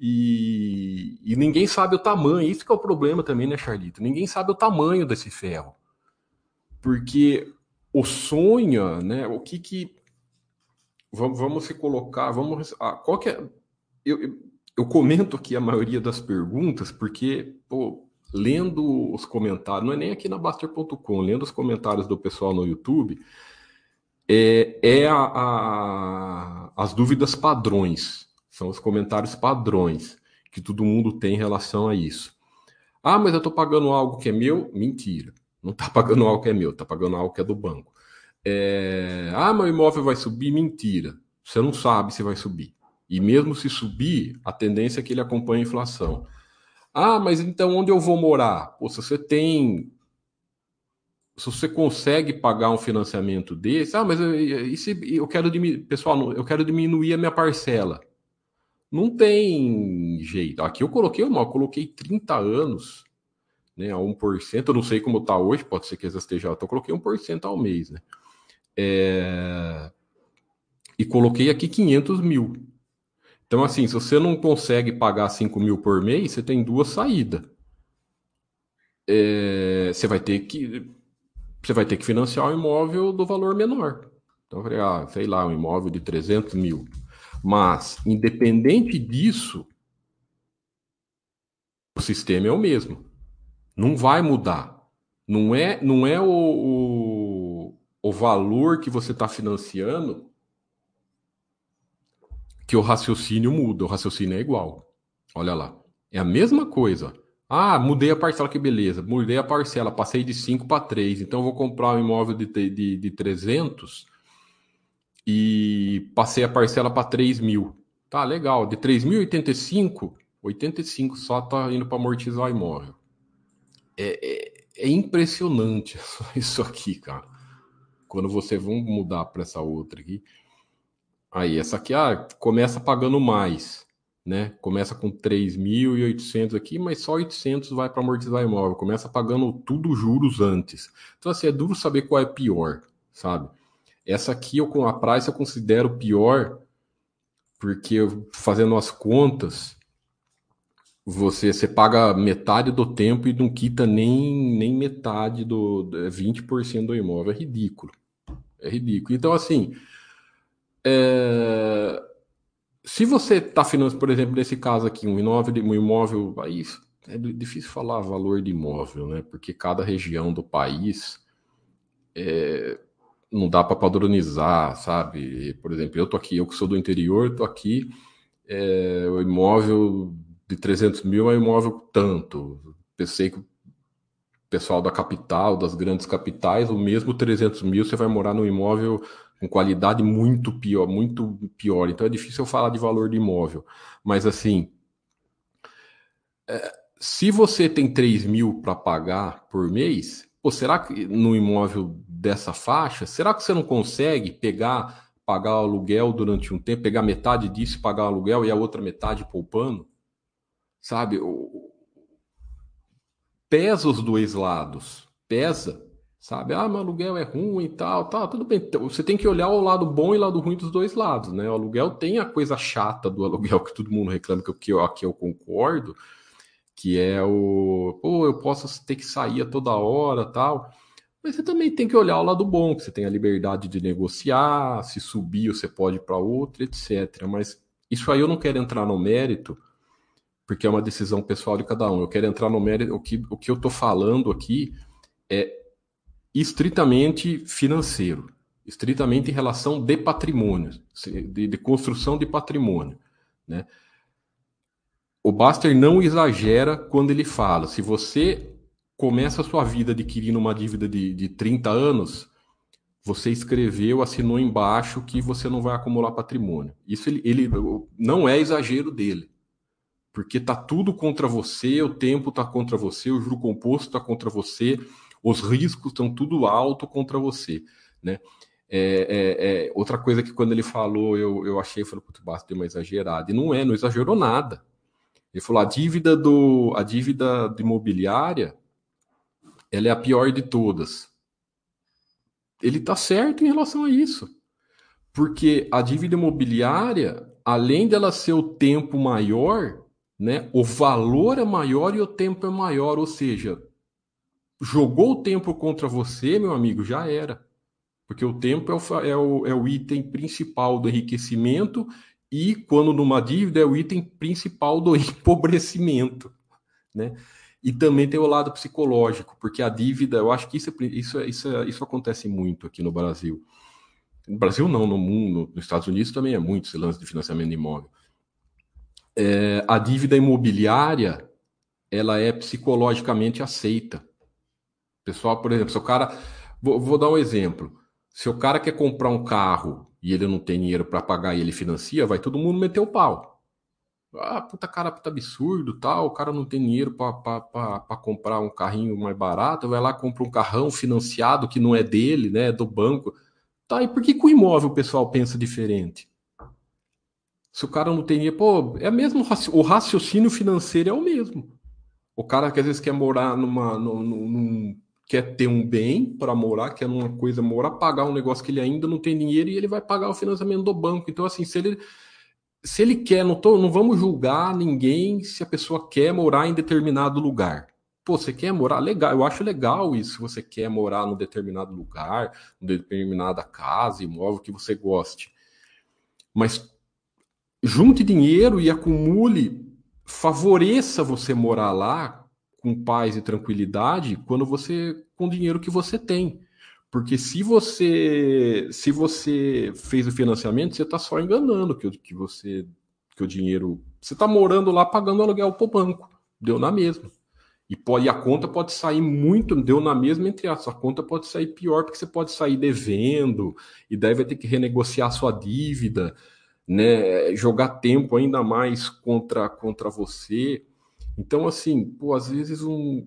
e, e ninguém sabe o tamanho. Isso que é o problema também, né, Charlito? Ninguém sabe o tamanho desse ferro. Porque o sonho, né? O que que. vamos, vamos se colocar, vamos. Ah, qual que é. Eu, eu, eu comento aqui a maioria das perguntas, porque, pô, lendo os comentários, não é nem aqui na Baster.com, lendo os comentários do pessoal no YouTube, é, é a, a, as dúvidas padrões, são os comentários padrões que todo mundo tem em relação a isso. Ah, mas eu estou pagando algo que é meu? Mentira. Não está pagando algo que é meu, está pagando algo que é do banco. É... Ah, meu imóvel vai subir? Mentira. Você não sabe se vai subir. E mesmo se subir, a tendência é que ele acompanhe a inflação. Ah, mas então onde eu vou morar? Pô, se você tem. Se você consegue pagar um financiamento desse, ah, mas eu, e se, eu quero diminuir. Pessoal, eu quero diminuir a minha parcela. Não tem jeito. Aqui eu coloquei uma, coloquei 30 anos, né, a 1%. Eu não sei como está hoje, pode ser que essa esteja. Eu coloquei 1% ao mês, né? É... E coloquei aqui 500 mil. Então, assim, se você não consegue pagar 5 mil por mês, você tem duas saídas. É... Você vai ter que você vai ter que financiar o um imóvel do valor menor. Então, eu falei, ah, sei lá, um imóvel de 300 mil. Mas, independente disso, o sistema é o mesmo. Não vai mudar. Não é, não é o, o, o valor que você está financiando que o raciocínio muda. O raciocínio é igual. Olha lá. É a mesma coisa. Ah, mudei a parcela, que beleza. Mudei a parcela, passei de 5 para 3. Então, vou comprar um imóvel de, de, de 300 e passei a parcela para 3 mil. Tá, legal. De 3.085, 85 só tá indo para amortizar o imóvel. É, é, é, impressionante isso aqui, cara. Quando você vai mudar para essa outra aqui. Aí, essa aqui ah, começa pagando mais, né? Começa com 3.800 aqui, mas só 800 vai para amortizar imóvel. Começa pagando tudo juros antes. Então, assim, é duro saber qual é pior, sabe? Essa aqui, eu, com a Price, eu considero pior, porque fazendo as contas, você, você paga metade do tempo e não quita nem, nem metade do 20% do imóvel. É ridículo. É ridículo. Então, assim, é... se você está financiando, por exemplo, nesse caso aqui, um imóvel, um imóvel, aí é difícil falar valor de imóvel, né? Porque cada região do país é, não dá para padronizar, sabe? Por exemplo, eu tô aqui, eu que sou do interior, tô aqui, é, o imóvel de 300 mil é um imóvel tanto. Pensei que o pessoal da capital, das grandes capitais, o mesmo 300 mil você vai morar num imóvel com qualidade muito pior, muito pior. Então é difícil eu falar de valor de imóvel. Mas assim, é, se você tem 3 mil para pagar por mês, pô, será que no imóvel dessa faixa, será que você não consegue pegar, pagar o aluguel durante um tempo, pegar metade disso, pagar o aluguel e a outra metade poupando? Sabe? Pesa os dois lados. Pesa. Sabe? Ah, meu aluguel é ruim e tal, tal, tudo bem. Então, você tem que olhar o lado bom e o lado ruim dos dois lados, né? O aluguel tem a coisa chata do aluguel que todo mundo reclama, que eu, aqui eu concordo, que é o, pô, eu posso ter que sair a toda hora, tal. Mas você também tem que olhar o lado bom, que você tem a liberdade de negociar, se subir você pode ir para outro, etc. Mas isso aí eu não quero entrar no mérito, porque é uma decisão pessoal de cada um. Eu quero entrar no mérito, o que, o que eu estou falando aqui é estritamente financeiro, estritamente em relação de patrimônio, de, de construção de patrimônio. Né? O Baster não exagera quando ele fala, se você começa a sua vida adquirindo uma dívida de, de 30 anos, você escreveu, assinou embaixo que você não vai acumular patrimônio. Isso ele, ele não é exagero dele. Porque tá tudo contra você, o tempo tá contra você, o juro composto tá contra você, os riscos estão tudo alto contra você, né? É, é, é, outra coisa que quando ele falou, eu, eu achei, falei, putz, basta, deu uma exagerada. E não é, não exagerou nada. Ele falou, a dívida do, a dívida imobiliária ela é a pior de todas. Ele está certo em relação a isso. Porque a dívida imobiliária, além dela ser o tempo maior, né, o valor é maior e o tempo é maior. Ou seja, jogou o tempo contra você, meu amigo, já era. Porque o tempo é o, é o, é o item principal do enriquecimento e, quando numa dívida, é o item principal do empobrecimento, né? E também tem o lado psicológico, porque a dívida, eu acho que isso, isso, isso, isso acontece muito aqui no Brasil. No Brasil não, no mundo, nos Estados Unidos também é muito esse lance de financiamento de imóvel. É, a dívida imobiliária, ela é psicologicamente aceita. Pessoal, por exemplo, se o cara... Vou, vou dar um exemplo. Se o cara quer comprar um carro e ele não tem dinheiro para pagar e ele financia, vai todo mundo meter o pau. Ah, puta cara, puta absurdo, tal. O cara não tem dinheiro para comprar um carrinho mais barato, vai lá compra um carrão financiado que não é dele, né, é do banco. Tá, e por que com o imóvel o pessoal pensa diferente? Se o cara não tem dinheiro, pô, é mesmo o raciocínio financeiro é o mesmo. O cara que às vezes quer morar numa, num, num quer ter um bem para morar, quer uma coisa morar, pagar um negócio que ele ainda não tem dinheiro e ele vai pagar o financiamento do banco. Então, assim, se ele, se ele quer, não, tô, não vamos julgar ninguém se a pessoa quer morar em determinado lugar. Pô, você quer morar? Legal, eu acho legal isso. Você quer morar num determinado lugar, numa determinada casa, imóvel que você goste. Mas junte dinheiro e acumule, favoreça você morar lá com paz e tranquilidade quando você com o dinheiro que você tem. Porque se você se você fez o financiamento, você está só enganando que, que você que o dinheiro você está morando lá pagando aluguel para o banco, deu na mesma. E, pode, a conta pode sair muito, deu na mesma entre a conta pode sair pior porque você pode sair devendo e daí vai ter que renegociar sua dívida, né, jogar tempo ainda mais contra contra você. Então, assim, pô, às vezes um.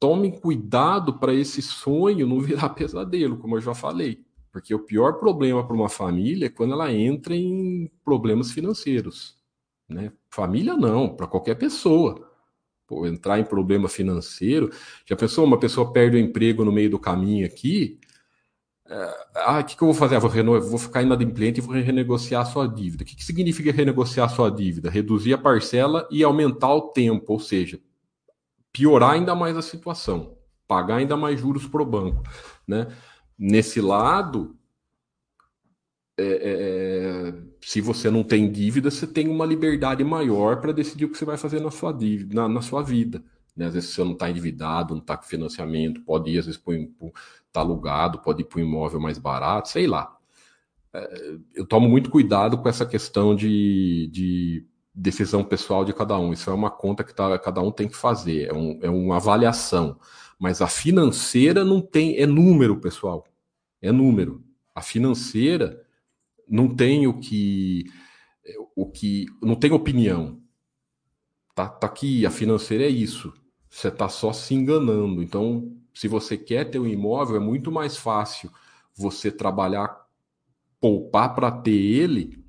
Tomem cuidado para esse sonho não virar pesadelo, como eu já falei. Porque o pior problema para uma família é quando ela entra em problemas financeiros. Né? Família não, para qualquer pessoa. Pô, entrar em problema financeiro. Já pensou, uma pessoa perde o emprego no meio do caminho aqui, ah, o que, que, eu vou fazer? Ah, vou, reno... vou ficar inadimplente e vou renegociar a sua dívida. O que, que significa renegociar a sua dívida? Reduzir a parcela e aumentar o tempo, ou seja, piorar ainda mais a situação, pagar ainda mais juros para o banco. Né? Nesse lado, é, é, é, se você não tem dívida, você tem uma liberdade maior para decidir o que você vai fazer na sua dívida, na, na sua vida. Né? Às vezes você não está endividado, não está com financiamento, pode ir, às vezes, está alugado, pode ir para um imóvel mais barato, sei lá. É, eu tomo muito cuidado com essa questão de, de decisão pessoal de cada um. Isso é uma conta que tá, cada um tem que fazer, é, um, é uma avaliação. Mas a financeira não tem, é número, pessoal. É número. A financeira não tem o que o que não tem opinião. Tá, tá aqui, a financeira é isso você está só se enganando. Então, se você quer ter um imóvel, é muito mais fácil você trabalhar, poupar para ter ele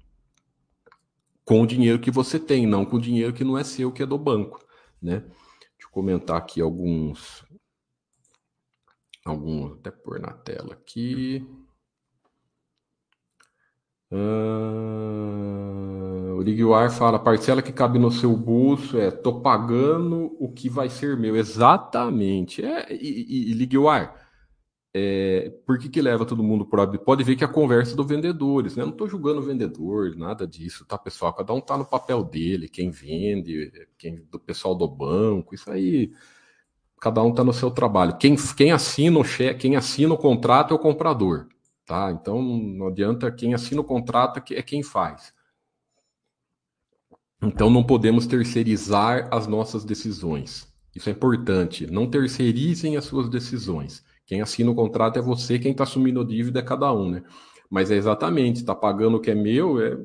com o dinheiro que você tem, não com o dinheiro que não é seu, que é do banco, né? Deixa eu comentar aqui alguns, alguns, até pôr na tela aqui. O Liguar fala: parcela que cabe no seu bolso é tô pagando o que vai ser meu. Exatamente. É, e, e, Liguar, é, por que, que leva todo mundo para Pode ver que a conversa dos vendedores, né? Não estou julgando o vendedor, nada disso, tá, pessoal? Cada um tá no papel dele, quem vende, quem do pessoal do banco, isso aí. Cada um tá no seu trabalho. Quem, quem assina o cheque, quem assina o contrato é o comprador. Tá? Então não adianta quem assina o contrato é quem faz. Então não podemos terceirizar as nossas decisões. Isso é importante. Não terceirizem as suas decisões. Quem assina o contrato é você, quem está assumindo a dívida é cada um, né? Mas é exatamente, está pagando o que é meu, é.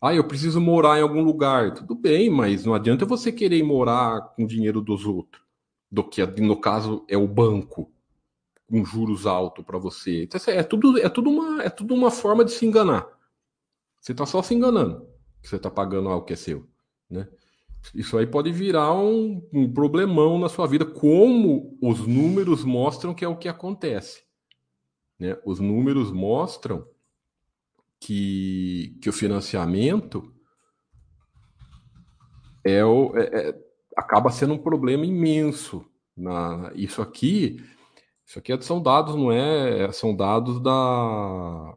Ah, eu preciso morar em algum lugar. Tudo bem, mas não adianta você querer morar com o dinheiro dos outros. Do que, no caso, é o banco com juros altos para você. Então, é tudo, é, tudo uma, é tudo uma forma de se enganar. Você está só se enganando que você está pagando algo que é seu. Né? Isso aí pode virar um, um problemão na sua vida, como os números mostram que é o que acontece. Né? Os números mostram que, que o financiamento é, o, é, é acaba sendo um problema imenso. Na, isso aqui Isso aqui é, são dados, não é? São dados da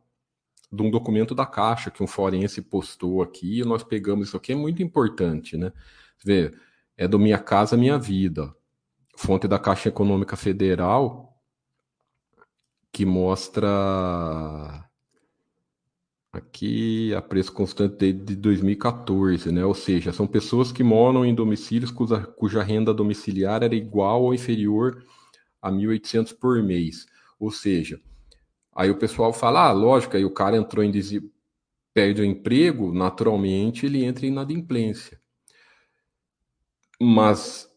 de um documento da Caixa que um forense postou aqui, e nós pegamos isso aqui, é muito importante, né? Vê, é do Minha Casa Minha Vida, fonte da Caixa Econômica Federal, que mostra aqui a preço constante de 2014, né? Ou seja, são pessoas que moram em domicílios cuja, cuja renda domiciliar era igual ou inferior a 1.800 por mês. Ou seja, Aí o pessoal fala, ah, lógico, aí o cara entrou em des... perde o emprego, naturalmente ele entra em inadimplência. Mas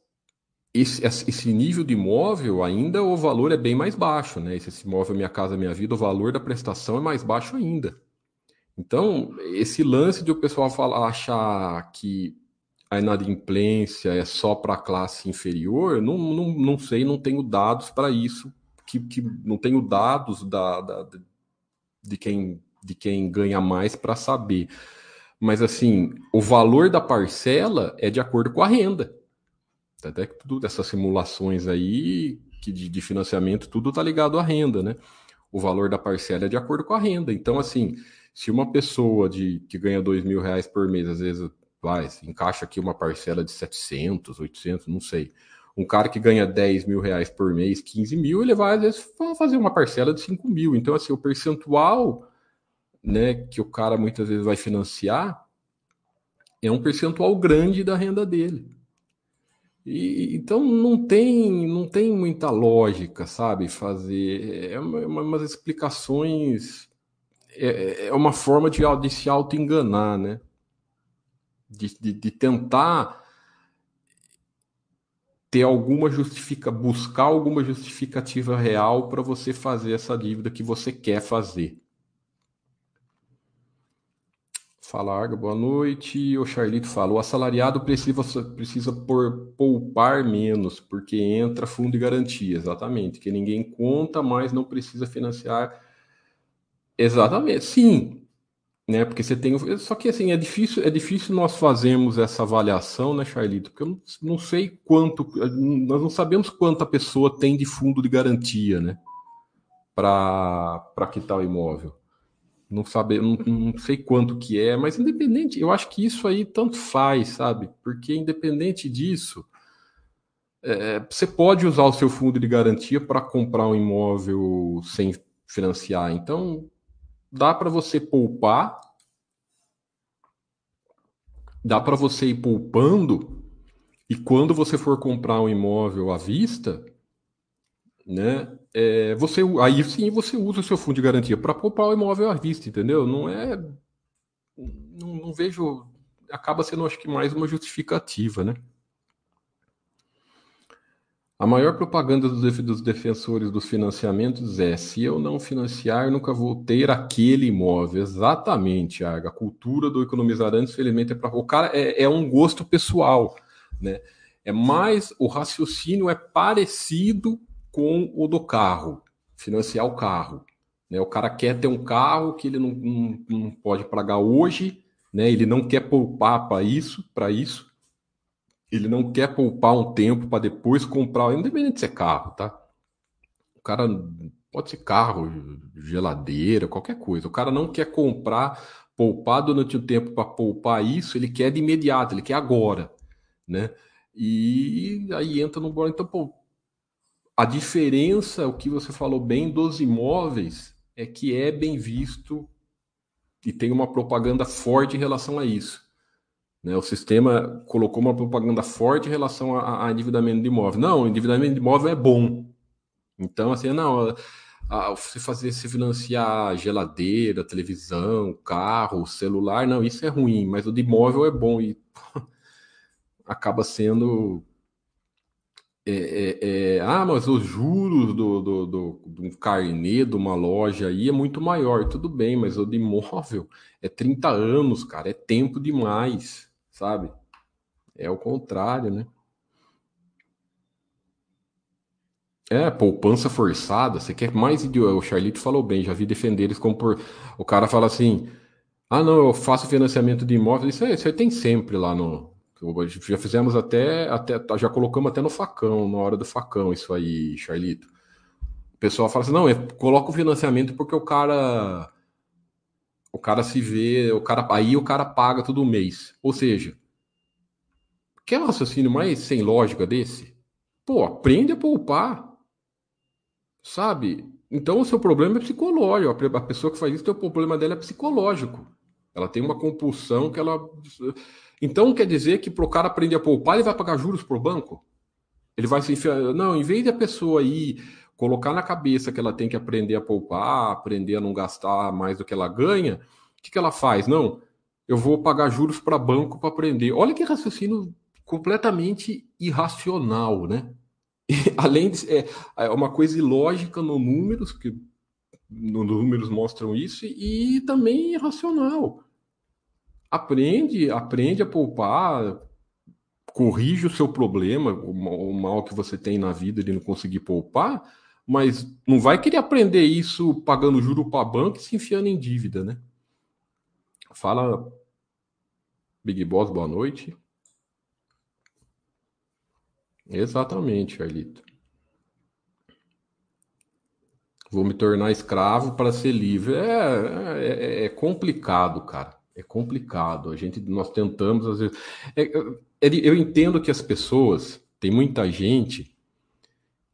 esse, esse nível de imóvel, ainda o valor é bem mais baixo, né? Esse, esse imóvel Minha Casa Minha Vida, o valor da prestação é mais baixo ainda. Então, esse lance de o pessoal falar, achar que a inadimplência é só para a classe inferior, não, não, não sei, não tenho dados para isso que, que não tenho dados da, da, de, quem, de quem ganha mais para saber. Mas assim, o valor da parcela é de acordo com a renda. Até que tudo dessas simulações aí que de, de financiamento, tudo está ligado à renda, né? O valor da parcela é de acordo com a renda. Então, assim, se uma pessoa de que ganha dois mil reais por mês, às vezes vai, encaixa aqui uma parcela de 700, 800, não sei. Um cara que ganha 10 mil reais por mês, 15 mil, ele vai, às vezes, fazer uma parcela de 5 mil. Então, assim, o percentual né, que o cara muitas vezes vai financiar é um percentual grande da renda dele. E, então não tem não tem muita lógica, sabe? Fazer é uma, umas explicações é, é uma forma de, de se auto enganar, né? De, de, de tentar ter alguma justifica, buscar alguma justificativa real para você fazer essa dívida que você quer fazer. Fala, Arga, boa noite. O Charlito fala: o assalariado precisa, precisa por, poupar menos, porque entra fundo de garantia. Exatamente. Que ninguém conta, mas não precisa financiar. Exatamente. Sim, né? Porque você tem. Só que assim, é difícil, é difícil nós fazermos essa avaliação, né, Charlito? Porque eu não, sei quanto. Nós não sabemos quanto a pessoa tem de fundo de garantia, né? Para quitar o imóvel. Não, sabe, não, não sei quanto que é, mas independente, eu acho que isso aí tanto faz, sabe? Porque independente disso, é, você pode usar o seu fundo de garantia para comprar um imóvel sem financiar. Então, dá para você poupar, dá para você ir poupando, e quando você for comprar um imóvel à vista, né, é, você, aí sim você usa o seu fundo de garantia para poupar o imóvel à vista, entendeu? Não é. Não, não vejo. Acaba sendo, acho que, mais uma justificativa, né? A maior propaganda dos defensores dos financiamentos é: se eu não financiar, nunca vou ter aquele imóvel. Exatamente, Arga. A cultura do economizar antes, felizmente, é para. O cara é, é, um gosto pessoal, né? É mais. O raciocínio é parecido com o do carro, financiar o carro. Né? O cara quer ter um carro que ele não, não, não pode pagar hoje, né? ele não quer poupar para isso, para isso ele não quer poupar um tempo para depois comprar, independente de ser carro, tá? O cara pode ser carro, geladeira, qualquer coisa. O cara não quer comprar, poupar durante o tempo para poupar isso, ele quer de imediato, ele quer agora, né? E aí entra no bolo. Então, pô, a diferença, o que você falou bem dos imóveis, é que é bem visto e tem uma propaganda forte em relação a isso. Né? O sistema colocou uma propaganda forte em relação a, a endividamento de imóvel. Não, endividamento de imóvel é bom. Então, assim, não, a, você fazer se financiar geladeira, televisão, carro, celular, não, isso é ruim, mas o de imóvel é bom e acaba sendo é, é, é, ah, mas os juros do, do, do, do carnê de uma loja aí é muito maior. Tudo bem, mas o de imóvel é 30 anos, cara, é tempo demais sabe? É o contrário, né? É, poupança forçada, você quer mais idiota. O Charlito falou bem, já vi defender eles como por. O cara fala assim: ah, não, eu faço financiamento de imóveis. Isso aí, isso aí tem sempre lá no. Já fizemos até, até. Já colocamos até no facão, na hora do facão, isso aí, Charlito. O pessoal fala assim, não, coloca o financiamento porque o cara o cara se vê, o cara aí o cara paga todo mês. Ou seja, quer um raciocínio mais sem lógica desse? Pô, aprende a poupar. Sabe? Então o seu problema é psicológico. A pessoa que faz isso, o problema dela é psicológico. Ela tem uma compulsão que ela. Então quer dizer que para o cara aprender a poupar, ele vai pagar juros para o banco? Ele vai se enfiar. Não, em vez de a pessoa ir colocar na cabeça que ela tem que aprender a poupar, aprender a não gastar mais do que ela ganha, o que, que ela faz? Não, eu vou pagar juros para banco para aprender. Olha que raciocínio completamente irracional, né? E, além de é, é uma coisa ilógica no números, que no números mostram isso, e também irracional. Aprende, aprende a poupar, corrige o seu problema, o mal que você tem na vida de não conseguir poupar, mas não vai querer aprender isso pagando juro para banco e se enfiando em dívida, né? Fala, Big Boss, boa noite. Exatamente, Carlito. Vou me tornar escravo para ser livre. É, é, é, é, complicado, cara. É complicado. A gente, nós tentamos às vezes. É eu entendo que as pessoas, tem muita gente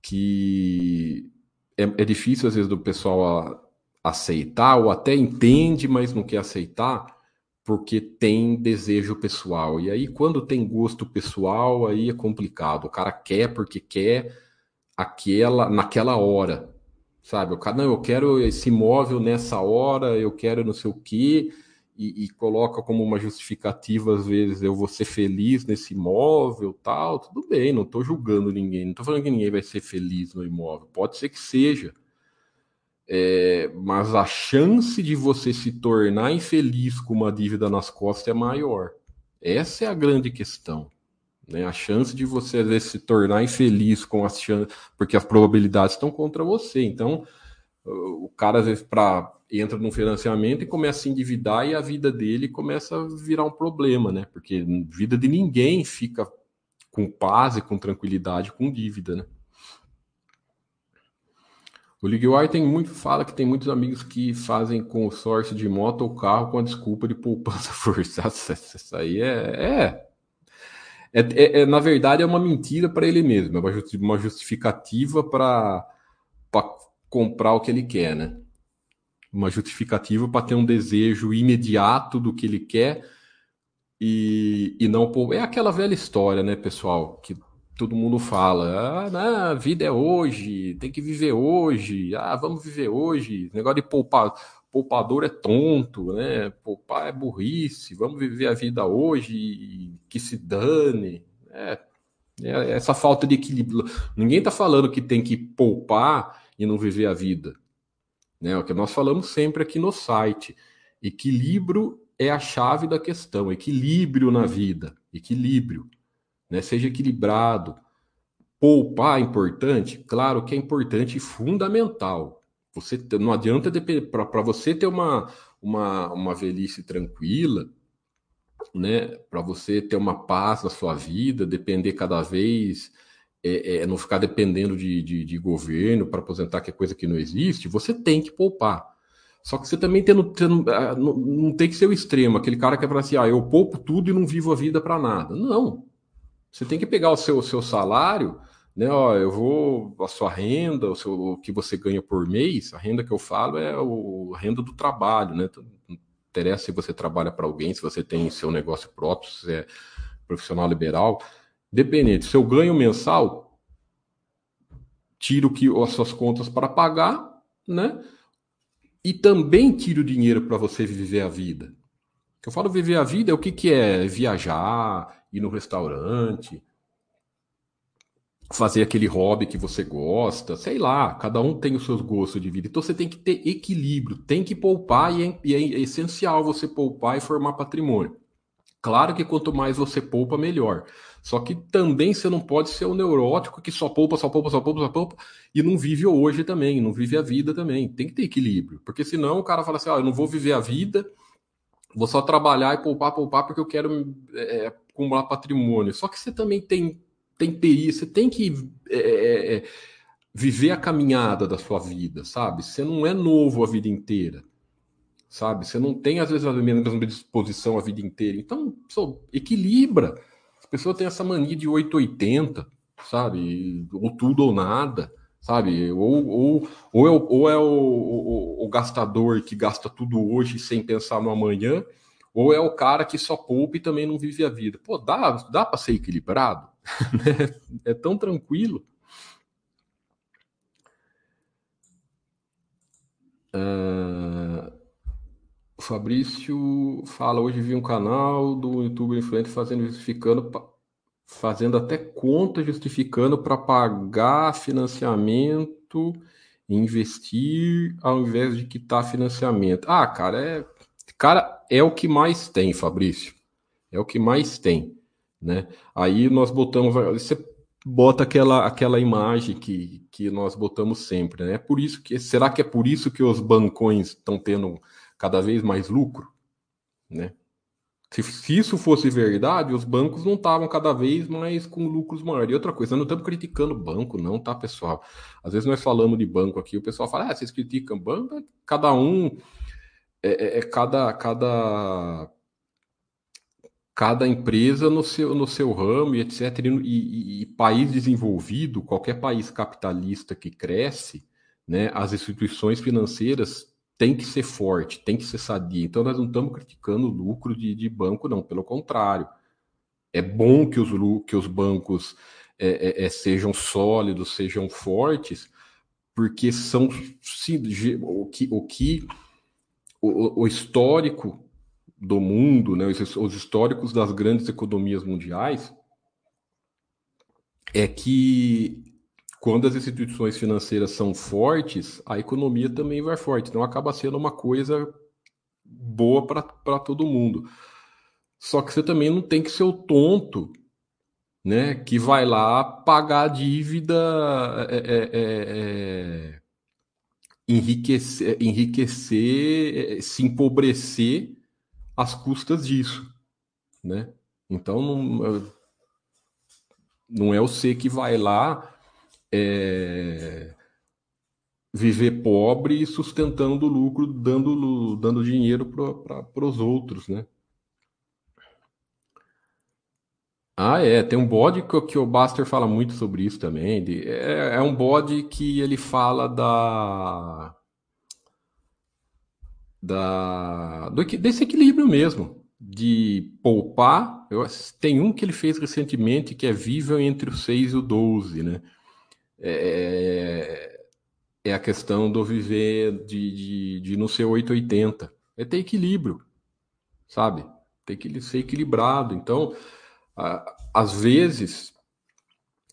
que é, é difícil às vezes do pessoal aceitar ou até entende, mas não quer aceitar porque tem desejo pessoal. E aí, quando tem gosto pessoal, aí é complicado. O cara quer porque quer aquela naquela hora, sabe? O cara, não, eu quero esse imóvel nessa hora, eu quero não sei o quê, e, e, coloca como uma justificativa, às vezes, eu vou ser feliz nesse imóvel, tal. Tudo bem, não estou julgando ninguém, não estou falando que ninguém vai ser feliz no imóvel. Pode ser que seja. É, mas a chance de você se tornar infeliz com uma dívida nas costas é maior. Essa é a grande questão. Né? A chance de você às vezes, se tornar infeliz com as chances, porque as probabilidades estão contra você. Então, o cara às vezes para entra num financiamento e começa a se endividar e a vida dele começa a virar um problema, né? Porque vida de ninguém fica com paz e com tranquilidade com dívida, né? O Liguai tem muito, fala que tem muitos amigos que fazem consórcio de moto ou carro com a desculpa de poupança forçada. Isso aí é, é, é, é, é, na verdade é uma mentira para ele mesmo, é uma justificativa para comprar o que ele quer, né? Uma justificativa para ter um desejo imediato do que ele quer e, e não é aquela velha história, né, pessoal, que todo mundo fala, ah, a vida é hoje, tem que viver hoje, ah, vamos viver hoje, negócio de poupar, poupador é tonto, né? Poupar é burrice, vamos viver a vida hoje que se dane. É, é essa falta de equilíbrio. Ninguém está falando que tem que poupar e não viver a vida. Né? É o que nós falamos sempre aqui no site. Equilíbrio é a chave da questão, equilíbrio na vida, equilíbrio né? Seja equilibrado. Poupar é importante? Claro que é importante e fundamental. Você não adianta para você ter uma, uma, uma velhice tranquila, né? Para você ter uma paz na sua vida, depender cada vez, é, é não ficar dependendo de, de, de governo para aposentar, que é coisa que não existe, você tem que poupar. Só que você também tem, ah, não, não tem que ser o extremo, aquele cara que é para assim, ah, eu poupo tudo e não vivo a vida para nada. Não. Você tem que pegar o seu, o seu salário, né? Ó, eu vou a sua renda, o, seu, o que você ganha por mês. A renda que eu falo é o, a renda do trabalho, né? Não interessa se você trabalha para alguém, se você tem seu negócio próprio, se é profissional liberal. Dependente, seu ganho mensal, tira o que as suas contas para pagar, né? E também tira o dinheiro para você viver a vida. eu falo viver a vida é o que, que é viajar, ir no restaurante, fazer aquele hobby que você gosta, sei lá, cada um tem os seus gostos de vida. Então você tem que ter equilíbrio, tem que poupar e é, e é essencial você poupar e formar patrimônio. Claro que quanto mais você poupa, melhor. Só que também você não pode ser um neurótico que só poupa, só poupa, só poupa, só poupa e não vive hoje também, não vive a vida também. Tem que ter equilíbrio, porque senão o cara fala assim: ah, eu não vou viver a vida, vou só trabalhar e poupar, poupar porque eu quero é, acumular patrimônio. Só que você também tem, tem você tem que é, é, é, viver a caminhada da sua vida, sabe? Você não é novo a vida inteira, sabe? Você não tem, às vezes, a mesma disposição a vida inteira. Então, equilibra. As pessoas têm essa mania de 880, sabe? Ou tudo ou nada, sabe? Ou, ou, ou é, o, ou é o, o, o gastador que gasta tudo hoje sem pensar no amanhã, ou é o cara que só poupa e também não vive a vida. Pô, dá, dá para ser equilibrado? Né? é tão tranquilo. Uh, Fabrício fala, hoje vi um canal do YouTube influente fazendo justificando fazendo até conta justificando para pagar financiamento, investir ao invés de quitar financiamento. Ah, cara, é cara é o que mais tem, Fabrício. É o que mais tem, né? Aí nós botamos, você bota aquela aquela imagem que, que nós botamos sempre, né? Por isso que será que é por isso que os bancões estão tendo cada vez mais lucro, né? Se, se, isso fosse verdade, os bancos não estavam cada vez mais com lucros maiores. E outra coisa, não estamos criticando banco, não, tá, pessoal? Às vezes nós falamos de banco aqui, o pessoal fala, ah, vocês criticam banco? Cada um, é, é, é cada, cada, cada empresa no seu, no seu ramo e etc. E, e, e país desenvolvido, qualquer país capitalista que cresce, né, as instituições financeiras tem que ser forte, tem que ser sadia. Então, nós não estamos criticando o lucro de, de banco, não, pelo contrário. É bom que os, que os bancos é, é, é sejam sólidos, sejam fortes, porque são sim, o que, o, que o, o histórico do mundo, né, os, os históricos das grandes economias mundiais, é que quando as instituições financeiras são fortes, a economia também vai forte. Então acaba sendo uma coisa boa para todo mundo. Só que você também não tem que ser o tonto, né? Que vai lá pagar a dívida, é, é, é, é enriquecer, enriquecer, é, se empobrecer às custas disso, né? Então não, não é o C que vai lá é, viver pobre e sustentando o lucro, dando, dando dinheiro para os outros, né? Ah, é, tem um bode que, que, o Buster fala muito sobre isso também. De, é, é, um bode que ele fala da. da do, desse equilíbrio mesmo, de poupar. Eu, tem um que ele fez recentemente que é Viva entre o 6 e o 12, né? É, é a questão do viver de, de, de não ser 880. É ter equilíbrio, sabe? Tem que ser equilibrado. Então, a, às vezes,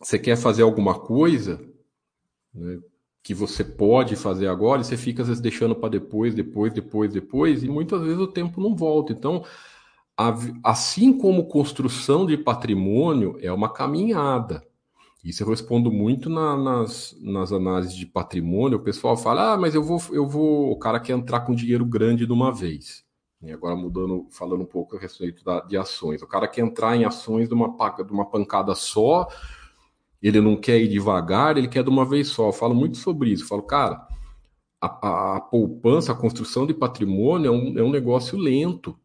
você quer fazer alguma coisa né, que você pode fazer agora e você fica às vezes deixando para depois, depois, depois, depois, e muitas vezes o tempo não volta. Então, a, assim como construção de patrimônio é uma caminhada. Isso eu respondo muito na, nas, nas análises de patrimônio. O pessoal fala: ah, mas eu vou, eu vou. O cara quer entrar com dinheiro grande de uma vez. E agora mudando, falando um pouco a respeito da, de ações. O cara quer entrar em ações de uma, de uma pancada só, ele não quer ir devagar, ele quer de uma vez só. Eu falo muito sobre isso. Eu falo, cara, a, a, a poupança, a construção de patrimônio é um, é um negócio lento.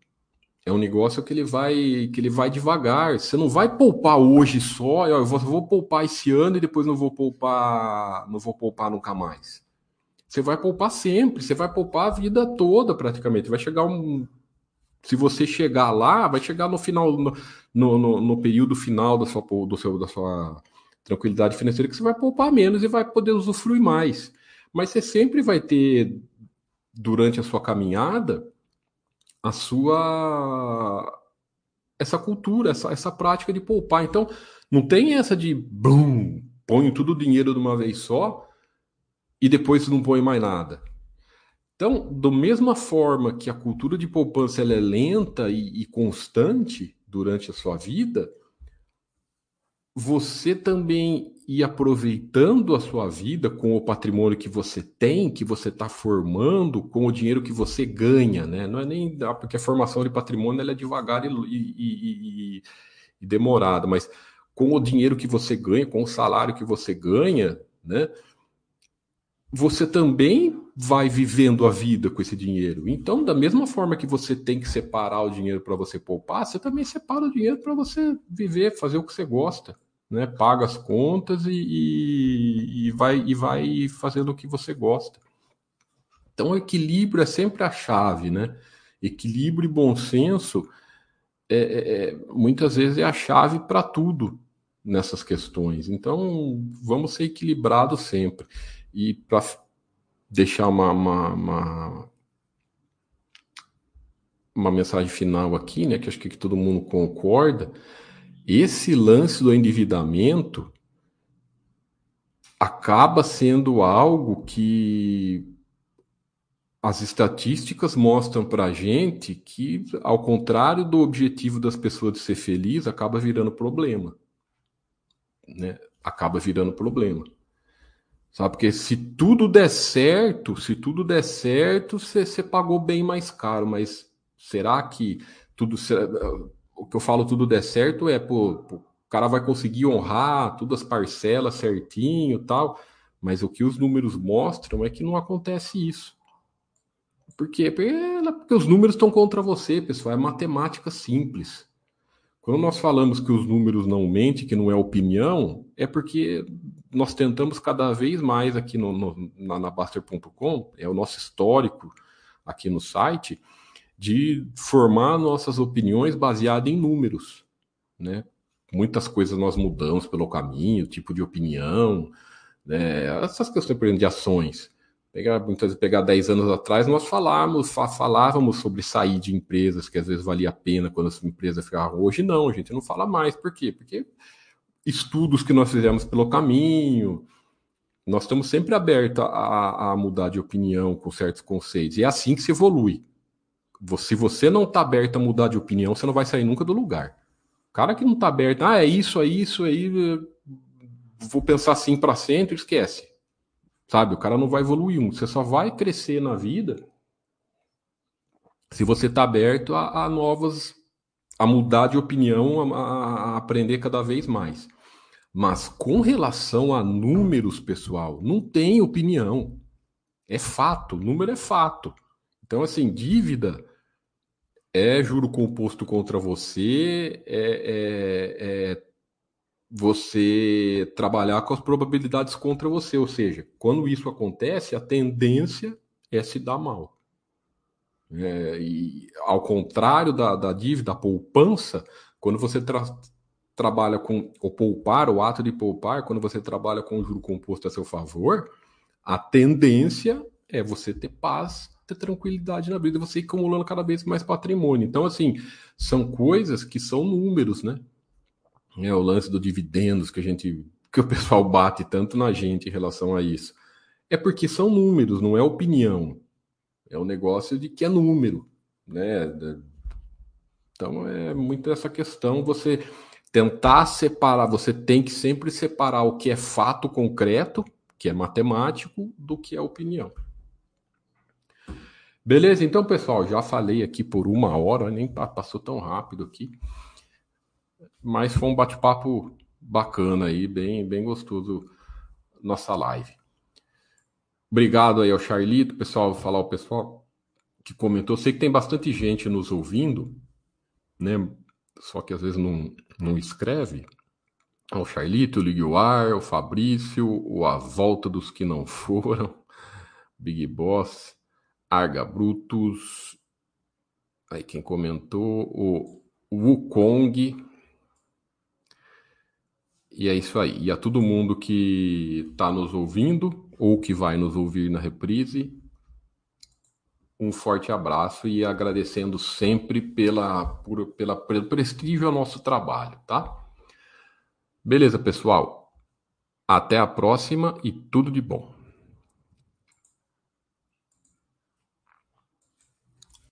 É um negócio que ele vai que ele vai devagar. Você não vai poupar hoje só, eu vou, vou poupar esse ano e depois não vou poupar, não vou poupar nunca mais. Você vai poupar sempre, você vai poupar a vida toda praticamente. Vai chegar um se você chegar lá, vai chegar no final no, no, no período final da sua do seu da sua tranquilidade financeira que você vai poupar menos e vai poder usufruir mais. Mas você sempre vai ter durante a sua caminhada a sua essa cultura, essa, essa prática de poupar. Então, não tem essa de blum, ponho tudo o dinheiro de uma vez só e depois não põe mais nada. Então, da mesma forma que a cultura de poupança é lenta e, e constante durante a sua vida, você também ir aproveitando a sua vida com o patrimônio que você tem, que você está formando, com o dinheiro que você ganha, né? Não é nem porque a formação de patrimônio é devagar e, e, e, e demorada, mas com o dinheiro que você ganha, com o salário que você ganha, né? você também vai vivendo a vida com esse dinheiro. Então, da mesma forma que você tem que separar o dinheiro para você poupar, você também separa o dinheiro para você viver, fazer o que você gosta, né? Paga as contas e, e, e, vai e vai fazendo o que você gosta. Então, equilíbrio é sempre a chave, né? Equilíbrio e bom senso é, é, é muitas vezes é a chave para tudo nessas questões. Então, vamos ser equilibrados sempre. E para deixar uma, uma, uma, uma, mensagem final aqui, né, que acho que todo mundo concorda, esse lance do endividamento acaba sendo algo que as estatísticas mostram para a gente que, ao contrário do objetivo das pessoas de ser feliz, acaba virando problema. Né? Acaba virando problema. Sabe? Porque se tudo der certo, se tudo der certo, você pagou bem mais caro, mas será que tudo. O que eu falo tudo der certo é, pô, pô, o cara vai conseguir honrar todas as parcelas certinho tal, mas o que os números mostram é que não acontece isso. Por quê? Porque, os números estão contra você, pessoal. É matemática simples. Quando nós falamos que os números não mentem, que não é opinião, é porque nós tentamos cada vez mais aqui no, no, na, na Baster.com, é o nosso histórico aqui no site, de formar nossas opiniões baseadas em números. Né? Muitas coisas nós mudamos pelo caminho, tipo de opinião, né? essas questões, por exemplo, de ações. Pegar, muitas vezes, pegar 10 anos atrás, nós falávamos, falávamos sobre sair de empresas que às vezes valia a pena quando as empresas ficavam. Hoje não, a gente não fala mais. Por quê? Porque estudos que nós fizemos pelo caminho, nós estamos sempre abertos a, a mudar de opinião com certos conceitos. E é assim que se evolui. Se você não está aberto a mudar de opinião, você não vai sair nunca do lugar. O cara que não está aberto, ah, é isso, é isso, aí, vou pensar assim para sempre, esquece. Sabe? O cara não vai evoluir. Você só vai crescer na vida se você está aberto a, a, novas, a mudar de opinião, a, a, aprender cada vez mais. Mas com relação a números, pessoal, não tem opinião. É fato, número é fato. Então, assim, dívida é juro composto contra você, é, é, é você trabalhar com as probabilidades contra você. Ou seja, quando isso acontece, a tendência é se dar mal. É, e ao contrário da, da dívida, a poupança, quando você tra trabalha com o poupar, o ato de poupar, quando você trabalha com o juro composto a seu favor, a tendência é você ter paz, ter tranquilidade na vida, você ir acumulando cada vez mais patrimônio. Então, assim, são coisas que são números, né? É o lance do dividendos que a gente que o pessoal bate tanto na gente em relação a isso. É porque são números, não é opinião. É um negócio de que é número, né? Então é muito essa questão você tentar separar, você tem que sempre separar o que é fato concreto, que é matemático, do que é opinião. Beleza, então pessoal, já falei aqui por uma hora, nem passou tão rápido aqui. Mas foi um bate-papo bacana aí, bem, bem gostoso nossa live. Obrigado aí ao Charlito, pessoal, vou falar o pessoal que comentou. Sei que tem bastante gente nos ouvindo, né? Só que às vezes não, não escreve. O Charlito, o Liguar, o Fabrício, o A Volta dos Que Não Foram, Big Boss, Arga Brutus, aí quem comentou, o Wukong, e é isso aí. E a todo mundo que está nos ouvindo ou que vai nos ouvir na reprise, um forte abraço e agradecendo sempre pela, por, pela, pelo prestígio ao nosso trabalho, tá? Beleza, pessoal? Até a próxima e tudo de bom.